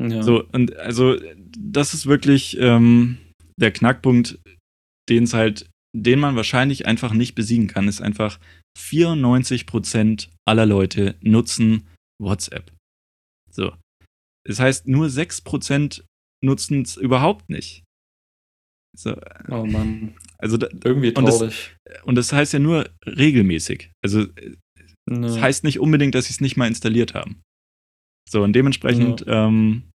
Ja. So, und also das ist wirklich ähm, der Knackpunkt, den es halt, den man wahrscheinlich einfach nicht besiegen kann, ist einfach 94% aller Leute nutzen WhatsApp. So. Das heißt, nur 6% nutzen es überhaupt nicht. So, oh Mann. Also da, irgendwie traurig. Und das, und das heißt ja nur regelmäßig. Also das heißt nicht unbedingt, dass sie es nicht mal installiert haben. So, und dementsprechend, ja. ähm,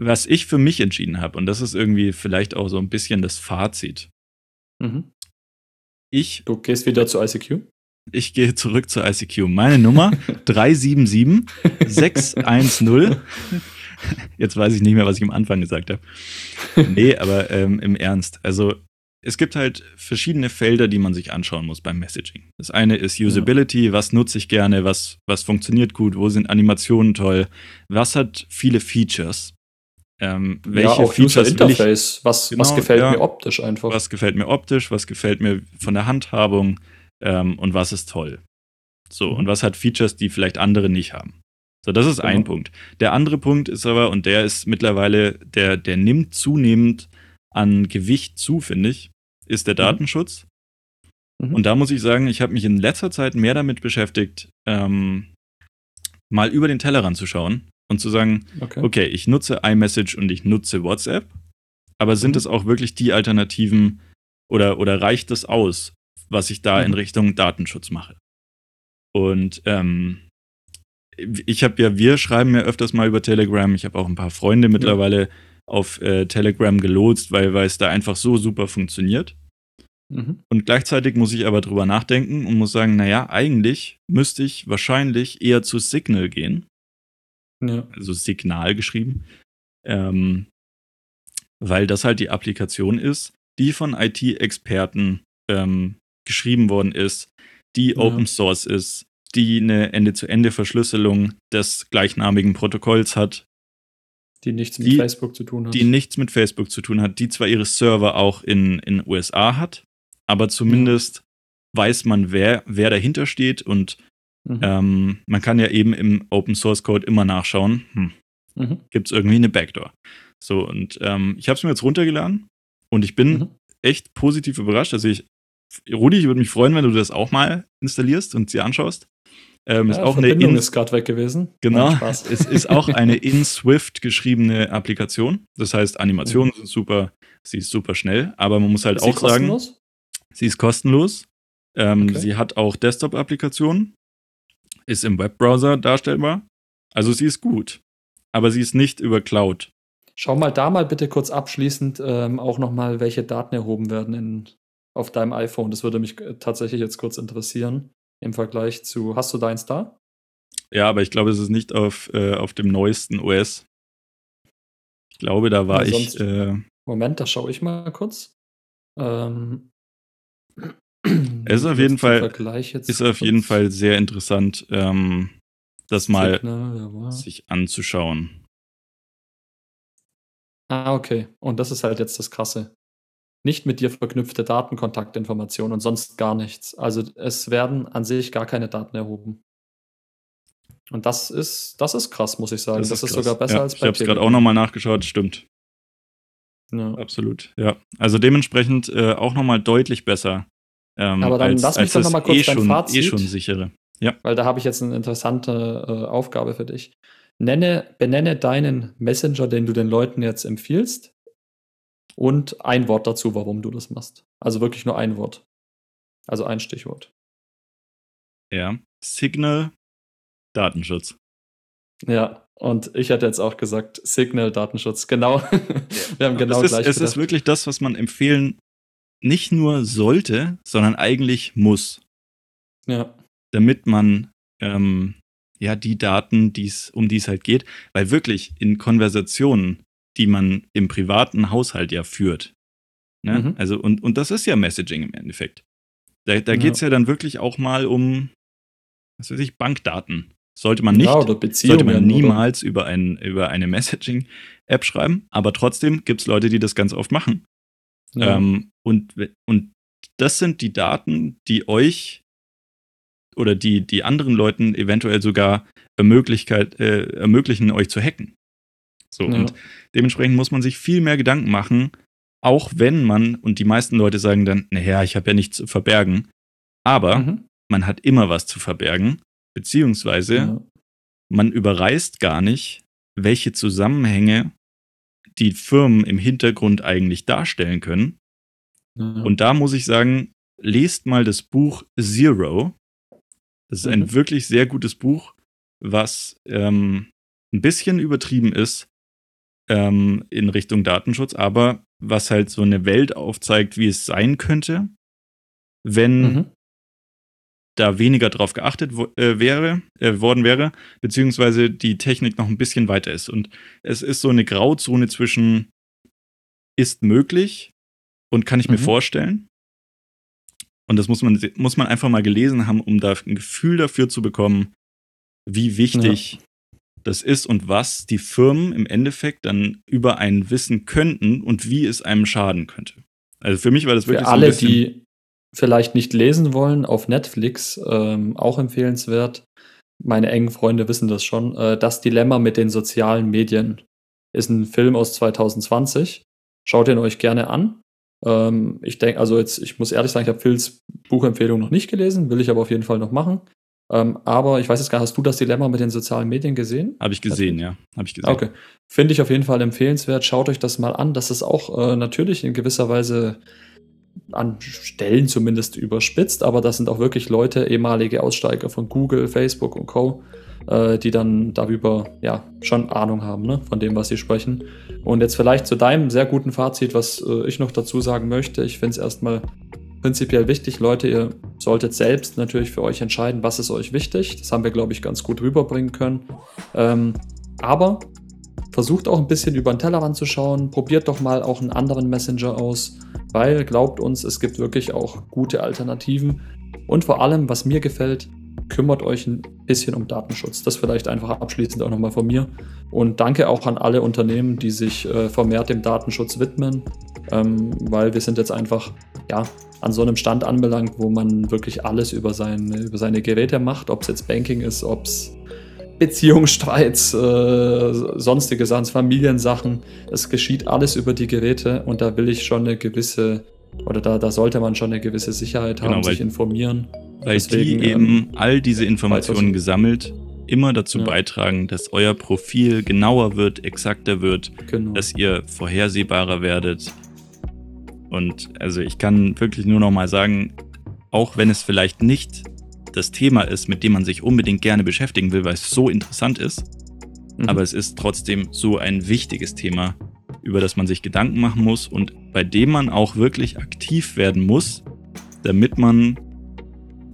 was ich für mich entschieden habe, und das ist irgendwie vielleicht auch so ein bisschen das Fazit. Mhm. Ich. Du gehst wieder zu ICQ? Ich gehe zurück zu ICQ. Meine Nummer 377 610. Jetzt weiß ich nicht mehr, was ich am Anfang gesagt habe. Nee, aber ähm, im Ernst. Also es gibt halt verschiedene Felder, die man sich anschauen muss beim Messaging. Das eine ist Usability, ja. was nutze ich gerne, was, was funktioniert gut, wo sind Animationen toll, was hat viele Features. Ähm, welche ja, auch Features User Interface, was, genau, was gefällt ja, mir optisch einfach. Was gefällt mir optisch, was gefällt mir von der Handhabung ähm, und was ist toll. So, mhm. und was hat Features, die vielleicht andere nicht haben. So, das ist genau. ein Punkt. Der andere Punkt ist aber, und der ist mittlerweile, der, der nimmt zunehmend an Gewicht zu, finde ich, ist der mhm. Datenschutz. Mhm. Und da muss ich sagen, ich habe mich in letzter Zeit mehr damit beschäftigt, ähm, mal über den Tellerrand zu schauen und zu sagen, okay. okay, ich nutze iMessage und ich nutze WhatsApp, aber sind mhm. es auch wirklich die Alternativen oder, oder reicht es aus, was ich da in mhm. Richtung Datenschutz mache? Und ähm, ich habe ja, wir schreiben ja öfters mal über Telegram. Ich habe auch ein paar Freunde mittlerweile ja. auf äh, Telegram gelotst, weil, weil es da einfach so super funktioniert. Mhm. Und gleichzeitig muss ich aber drüber nachdenken und muss sagen, naja, eigentlich müsste ich wahrscheinlich eher zu Signal gehen. Ja. Also Signal geschrieben. Ähm, weil das halt die Applikation ist, die von IT-Experten ähm, geschrieben worden ist, die ja. Open Source ist, die eine Ende-zu-Ende-Verschlüsselung des gleichnamigen Protokolls hat. Die nichts mit Facebook zu tun hat. Die nichts mit Facebook zu tun hat, die zwar ihre Server auch in den USA hat, aber zumindest ja. weiß man, wer, wer dahinter steht und mhm. ähm, man kann ja eben im Open Source Code immer nachschauen, hm, mhm. gibt es irgendwie eine Backdoor. So, und ähm, ich habe es mir jetzt runtergeladen und ich bin mhm. echt positiv überrascht. Also ich, Rudi, ich würde mich freuen, wenn du das auch mal installierst und sie anschaust. Ähm, ja, ist auch Verbindung eine in, ist gerade weg gewesen. Genau. es ist auch eine in Swift geschriebene Applikation. Das heißt, Animationen mhm. sind super, sie ist super schnell, aber man muss halt ist auch sie sagen, sie ist kostenlos. Ähm, okay. Sie hat auch Desktop-Applikationen, ist im Webbrowser darstellbar. Also sie ist gut, aber sie ist nicht über Cloud. Schau mal da mal bitte kurz abschließend ähm, auch nochmal, welche Daten erhoben werden in, auf deinem iPhone. Das würde mich äh, tatsächlich jetzt kurz interessieren im Vergleich zu. Hast du deins da? Ja, aber ich glaube, es ist nicht auf, äh, auf dem neuesten OS. Ich glaube, da war ja, ich. Äh, Moment, da schaue ich mal kurz. Ähm, es ist auf jeden Fall ist auf jeden Fall sehr interessant, ähm, das mal Signal, sich anzuschauen. Ah, okay. Und das ist halt jetzt das Krasse nicht mit dir verknüpfte Datenkontaktinformationen und sonst gar nichts. Also es werden an sich gar keine Daten erhoben. Und das ist, das ist krass, muss ich sagen. Das, das ist, ist sogar besser ja, als bei Ich habe es gerade auch nochmal nachgeschaut, stimmt. Ja. Absolut, ja. Also dementsprechend äh, auch nochmal deutlich besser. Ähm, Aber dann als, lass mich doch nochmal kurz eh dein schon, eh Fazit. Eh schon sichere. Ja. Weil da habe ich jetzt eine interessante äh, Aufgabe für dich. Nenne, benenne deinen Messenger, den du den Leuten jetzt empfiehlst, und ein Wort dazu, warum du das machst. Also wirklich nur ein Wort. Also ein Stichwort. Ja. Signal Datenschutz. Ja, und ich hätte jetzt auch gesagt, Signal Datenschutz. Genau. Ja. Wir haben genau gleich. Ist, es ist wirklich das, was man empfehlen nicht nur sollte, sondern eigentlich muss. Ja. Damit man ähm, ja die Daten, die's, um die es halt geht, weil wirklich in Konversationen die man im privaten Haushalt ja führt. Ne? Mhm. Also, und, und das ist ja Messaging im Endeffekt. Da, da geht es ja. dann wirklich auch mal um, was weiß ich, Bankdaten. Sollte man nicht, ja, sollte man niemals über, ein, über eine Messaging-App schreiben, aber trotzdem gibt es Leute, die das ganz oft machen. Ja. Ähm, und, und das sind die Daten, die euch oder die, die anderen Leuten eventuell sogar Möglichkeit, äh, ermöglichen, euch zu hacken. So, ja. und dementsprechend muss man sich viel mehr Gedanken machen, auch wenn man, und die meisten Leute sagen dann, naja, ich habe ja nichts zu verbergen, aber mhm. man hat immer was zu verbergen, beziehungsweise ja. man überreißt gar nicht, welche Zusammenhänge die Firmen im Hintergrund eigentlich darstellen können. Ja. Und da muss ich sagen, lest mal das Buch Zero. Das ist mhm. ein wirklich sehr gutes Buch, was ähm, ein bisschen übertrieben ist ähm, in Richtung Datenschutz, aber was halt so eine Welt aufzeigt, wie es sein könnte, wenn mhm. Da weniger drauf geachtet äh, wäre, äh, worden wäre, beziehungsweise die Technik noch ein bisschen weiter ist. Und es ist so eine Grauzone zwischen ist möglich und kann ich mhm. mir vorstellen. Und das muss man, muss man einfach mal gelesen haben, um da ein Gefühl dafür zu bekommen, wie wichtig ja das ist und was die Firmen im Endeffekt dann über einen wissen könnten und wie es einem schaden könnte. Also für mich war das wirklich für alle, so die vielleicht nicht lesen wollen, auf Netflix ähm, auch empfehlenswert. Meine engen Freunde wissen das schon. Äh, das Dilemma mit den sozialen Medien ist ein Film aus 2020. Schaut ihn euch gerne an. Ähm, ich denke, also jetzt, ich muss ehrlich sagen, ich habe Phils Buchempfehlung noch nicht gelesen, will ich aber auf jeden Fall noch machen. Ähm, aber ich weiß jetzt gar nicht, hast du das Dilemma mit den sozialen Medien gesehen? Habe ich gesehen, ja. Habe ich gesehen. Okay. Finde ich auf jeden Fall empfehlenswert. Schaut euch das mal an. Das ist auch äh, natürlich in gewisser Weise an Stellen zumindest überspitzt, aber das sind auch wirklich Leute, ehemalige Aussteiger von Google, Facebook und Co., äh, die dann darüber ja schon Ahnung haben, ne, von dem, was sie sprechen. Und jetzt vielleicht zu deinem sehr guten Fazit, was äh, ich noch dazu sagen möchte. Ich finde es erstmal prinzipiell wichtig, Leute, ihr solltet selbst natürlich für euch entscheiden, was ist euch wichtig. Das haben wir, glaube ich, ganz gut rüberbringen können. Ähm, aber versucht auch ein bisschen über den Tellerrand zu schauen. Probiert doch mal auch einen anderen Messenger aus, weil glaubt uns, es gibt wirklich auch gute Alternativen. Und vor allem, was mir gefällt, kümmert euch ein bisschen um Datenschutz. Das vielleicht einfach abschließend auch nochmal von mir. Und danke auch an alle Unternehmen, die sich äh, vermehrt dem Datenschutz widmen, ähm, weil wir sind jetzt einfach ja, an so einem Stand anbelangt, wo man wirklich alles über seine, über seine Geräte macht, ob es jetzt Banking ist, ob es Beziehungsstreits, äh, sonstige Sachen, Familiensachen. Es geschieht alles über die Geräte und da will ich schon eine gewisse, oder da, da sollte man schon eine gewisse Sicherheit haben, genau, weil, sich informieren. Weil Deswegen, die eben ähm, all diese Informationen gesammelt immer dazu ja. beitragen, dass euer Profil genauer wird, exakter wird, genau. dass ihr vorhersehbarer werdet, und also ich kann wirklich nur noch mal sagen, auch wenn es vielleicht nicht das Thema ist, mit dem man sich unbedingt gerne beschäftigen will, weil es so interessant ist, mhm. aber es ist trotzdem so ein wichtiges Thema, über das man sich Gedanken machen muss und bei dem man auch wirklich aktiv werden muss, damit man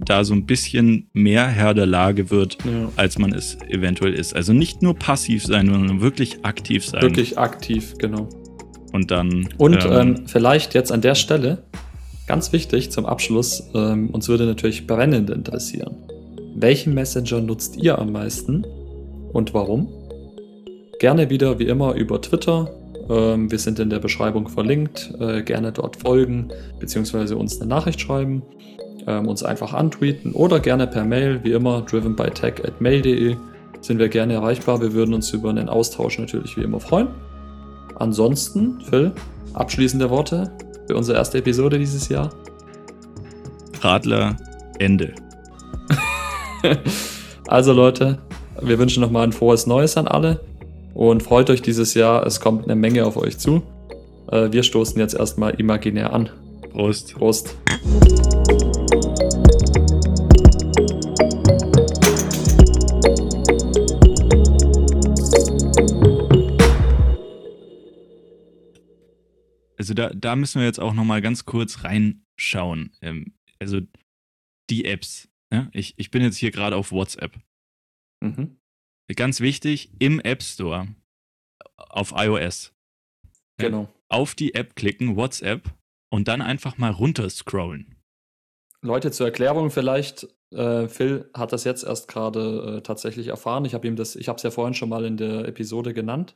da so ein bisschen mehr Herr der Lage wird, ja. als man es eventuell ist. Also nicht nur passiv sein, sondern wirklich aktiv sein. Wirklich aktiv, genau. Und dann. Und ähm, ähm, vielleicht jetzt an der Stelle, ganz wichtig zum Abschluss, ähm, uns würde natürlich brennend interessieren. Welchen Messenger nutzt ihr am meisten und warum? Gerne wieder wie immer über Twitter. Ähm, wir sind in der Beschreibung verlinkt. Äh, gerne dort folgen, beziehungsweise uns eine Nachricht schreiben, ähm, uns einfach antweeten oder gerne per Mail, wie immer, drivenbytech at mail.de sind wir gerne erreichbar. Wir würden uns über einen Austausch natürlich wie immer freuen. Ansonsten, Phil, abschließende Worte für unsere erste Episode dieses Jahr. Radler, Ende. also Leute, wir wünschen nochmal ein frohes Neues an alle und freut euch dieses Jahr. Es kommt eine Menge auf euch zu. Äh, wir stoßen jetzt erstmal imaginär an. Prost. Prost. Also da, da müssen wir jetzt auch nochmal ganz kurz reinschauen. Ähm, also die Apps. Ja? Ich, ich bin jetzt hier gerade auf WhatsApp. Mhm. Ganz wichtig, im App Store auf iOS. Genau. Ja? Auf die App klicken, WhatsApp, und dann einfach mal runterscrollen. Leute, zur Erklärung vielleicht, äh, Phil hat das jetzt erst gerade äh, tatsächlich erfahren. Ich habe ihm das, ich habe es ja vorhin schon mal in der Episode genannt.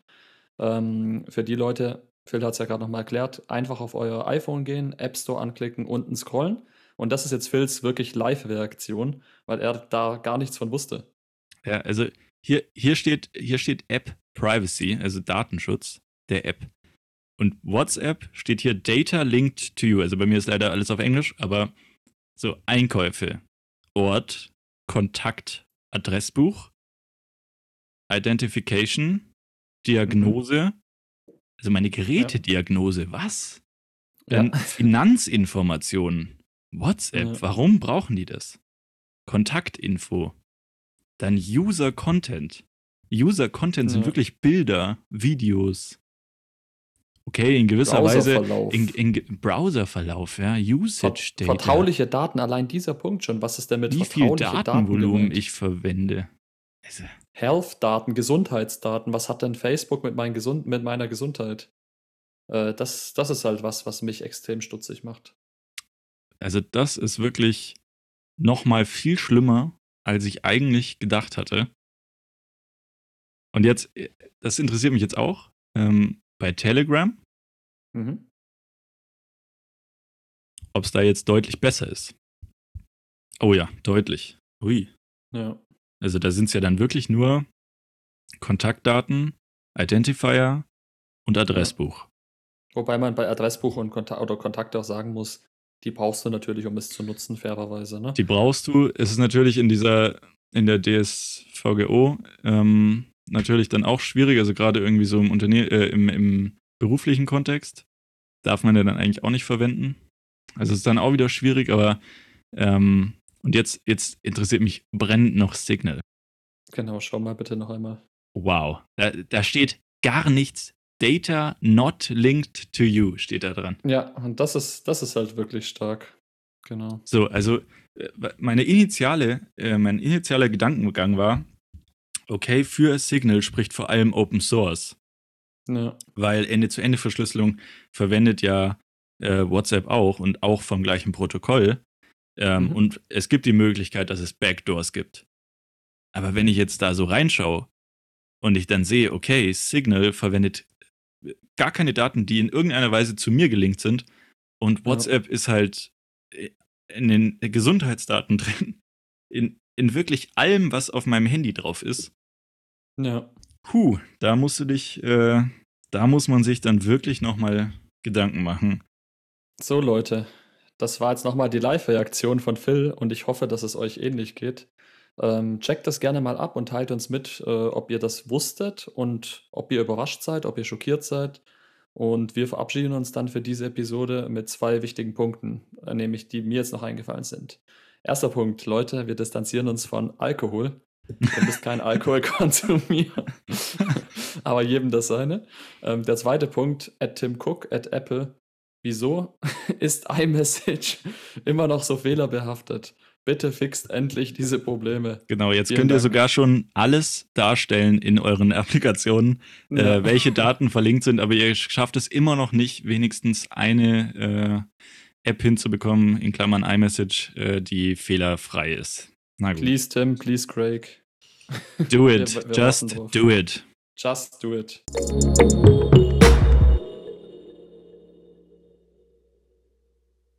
Ähm, für die Leute, Phil hat es ja gerade nochmal erklärt, einfach auf euer iPhone gehen, App Store anklicken, unten scrollen. Und das ist jetzt Phils wirklich Live-Reaktion, weil er da gar nichts von wusste. Ja, also hier, hier, steht, hier steht App Privacy, also Datenschutz der App. Und WhatsApp steht hier Data linked to you. Also bei mir ist leider alles auf Englisch, aber so Einkäufe, Ort, Kontakt, Adressbuch, Identification, Diagnose, Also meine Gerätediagnose, was? Dann ja. Finanzinformationen. WhatsApp, ja. warum brauchen die das? Kontaktinfo. Dann User Content. User Content sind wirklich Bilder, Videos. Okay, in gewisser Weise in, in Browserverlauf, ja, Usage Data. Vertrauliche Daten, allein dieser Punkt schon. Was ist denn mit Wie viel Datenvolumen Daten ich verwende? Also. Health-Daten, Gesundheitsdaten. Was hat denn Facebook mit, mein Gesund mit meiner Gesundheit? Äh, das, das ist halt was, was mich extrem stutzig macht. Also das ist wirklich noch mal viel schlimmer, als ich eigentlich gedacht hatte. Und jetzt, äh, das interessiert mich jetzt auch, ähm, bei Telegram, mhm. ob es da jetzt deutlich besser ist. Oh ja, deutlich. Ui. Ja. Also da sind es ja dann wirklich nur Kontaktdaten, Identifier und Adressbuch. Wobei man bei Adressbuch und Kontakt oder Kontakte auch sagen muss, die brauchst du natürlich, um es zu nutzen, fairerweise. Ne? Die brauchst du. Es ist natürlich in dieser, in der DSVGO ähm, natürlich dann auch schwierig, also gerade irgendwie so im, Unterne äh, im, im beruflichen Kontext darf man ja dann eigentlich auch nicht verwenden. Also es ist dann auch wieder schwierig, aber ähm, und jetzt, jetzt interessiert mich brennend noch Signal. Genau, schau mal bitte noch einmal. Wow, da, da steht gar nichts. Data not linked to you steht da dran. Ja, und das ist, das ist halt wirklich stark. Genau. So, also äh, meine initiale, äh, mein initialer Gedankengang war, okay, für Signal spricht vor allem Open Source. Ja. Weil Ende-zu-Ende-Verschlüsselung verwendet ja äh, WhatsApp auch und auch vom gleichen Protokoll. Ähm, mhm. Und es gibt die Möglichkeit, dass es Backdoors gibt. Aber wenn ich jetzt da so reinschaue und ich dann sehe, okay, Signal verwendet gar keine Daten, die in irgendeiner Weise zu mir gelinkt sind und WhatsApp ja. ist halt äh, in den Gesundheitsdaten drin, in, in wirklich allem, was auf meinem Handy drauf ist, ja. Puh, da musst du dich, äh, da muss man sich dann wirklich nochmal Gedanken machen. So, Leute, das war jetzt nochmal die Live-Reaktion von Phil und ich hoffe, dass es euch ähnlich geht. Ähm, checkt das gerne mal ab und teilt uns mit, äh, ob ihr das wusstet und ob ihr überrascht seid, ob ihr schockiert seid. Und wir verabschieden uns dann für diese Episode mit zwei wichtigen Punkten, äh, nämlich die mir jetzt noch eingefallen sind. Erster Punkt, Leute, wir distanzieren uns von Alkohol. Du bist kein Alkoholkonsumier. Aber jedem das seine. Ähm, der zweite Punkt, at Tim Cook, at Apple. Wieso ist iMessage immer noch so fehlerbehaftet? Bitte fixt endlich diese Probleme. Genau, jetzt Vielen könnt ihr sogar schon alles darstellen in euren Applikationen, äh, ja. äh, welche Daten verlinkt sind, aber ihr schafft es immer noch nicht, wenigstens eine äh, App hinzubekommen, in Klammern iMessage, äh, die fehlerfrei ist. Na gut. Please, Tim, please, Craig. Do it. wir, wir Just do it. Just do it.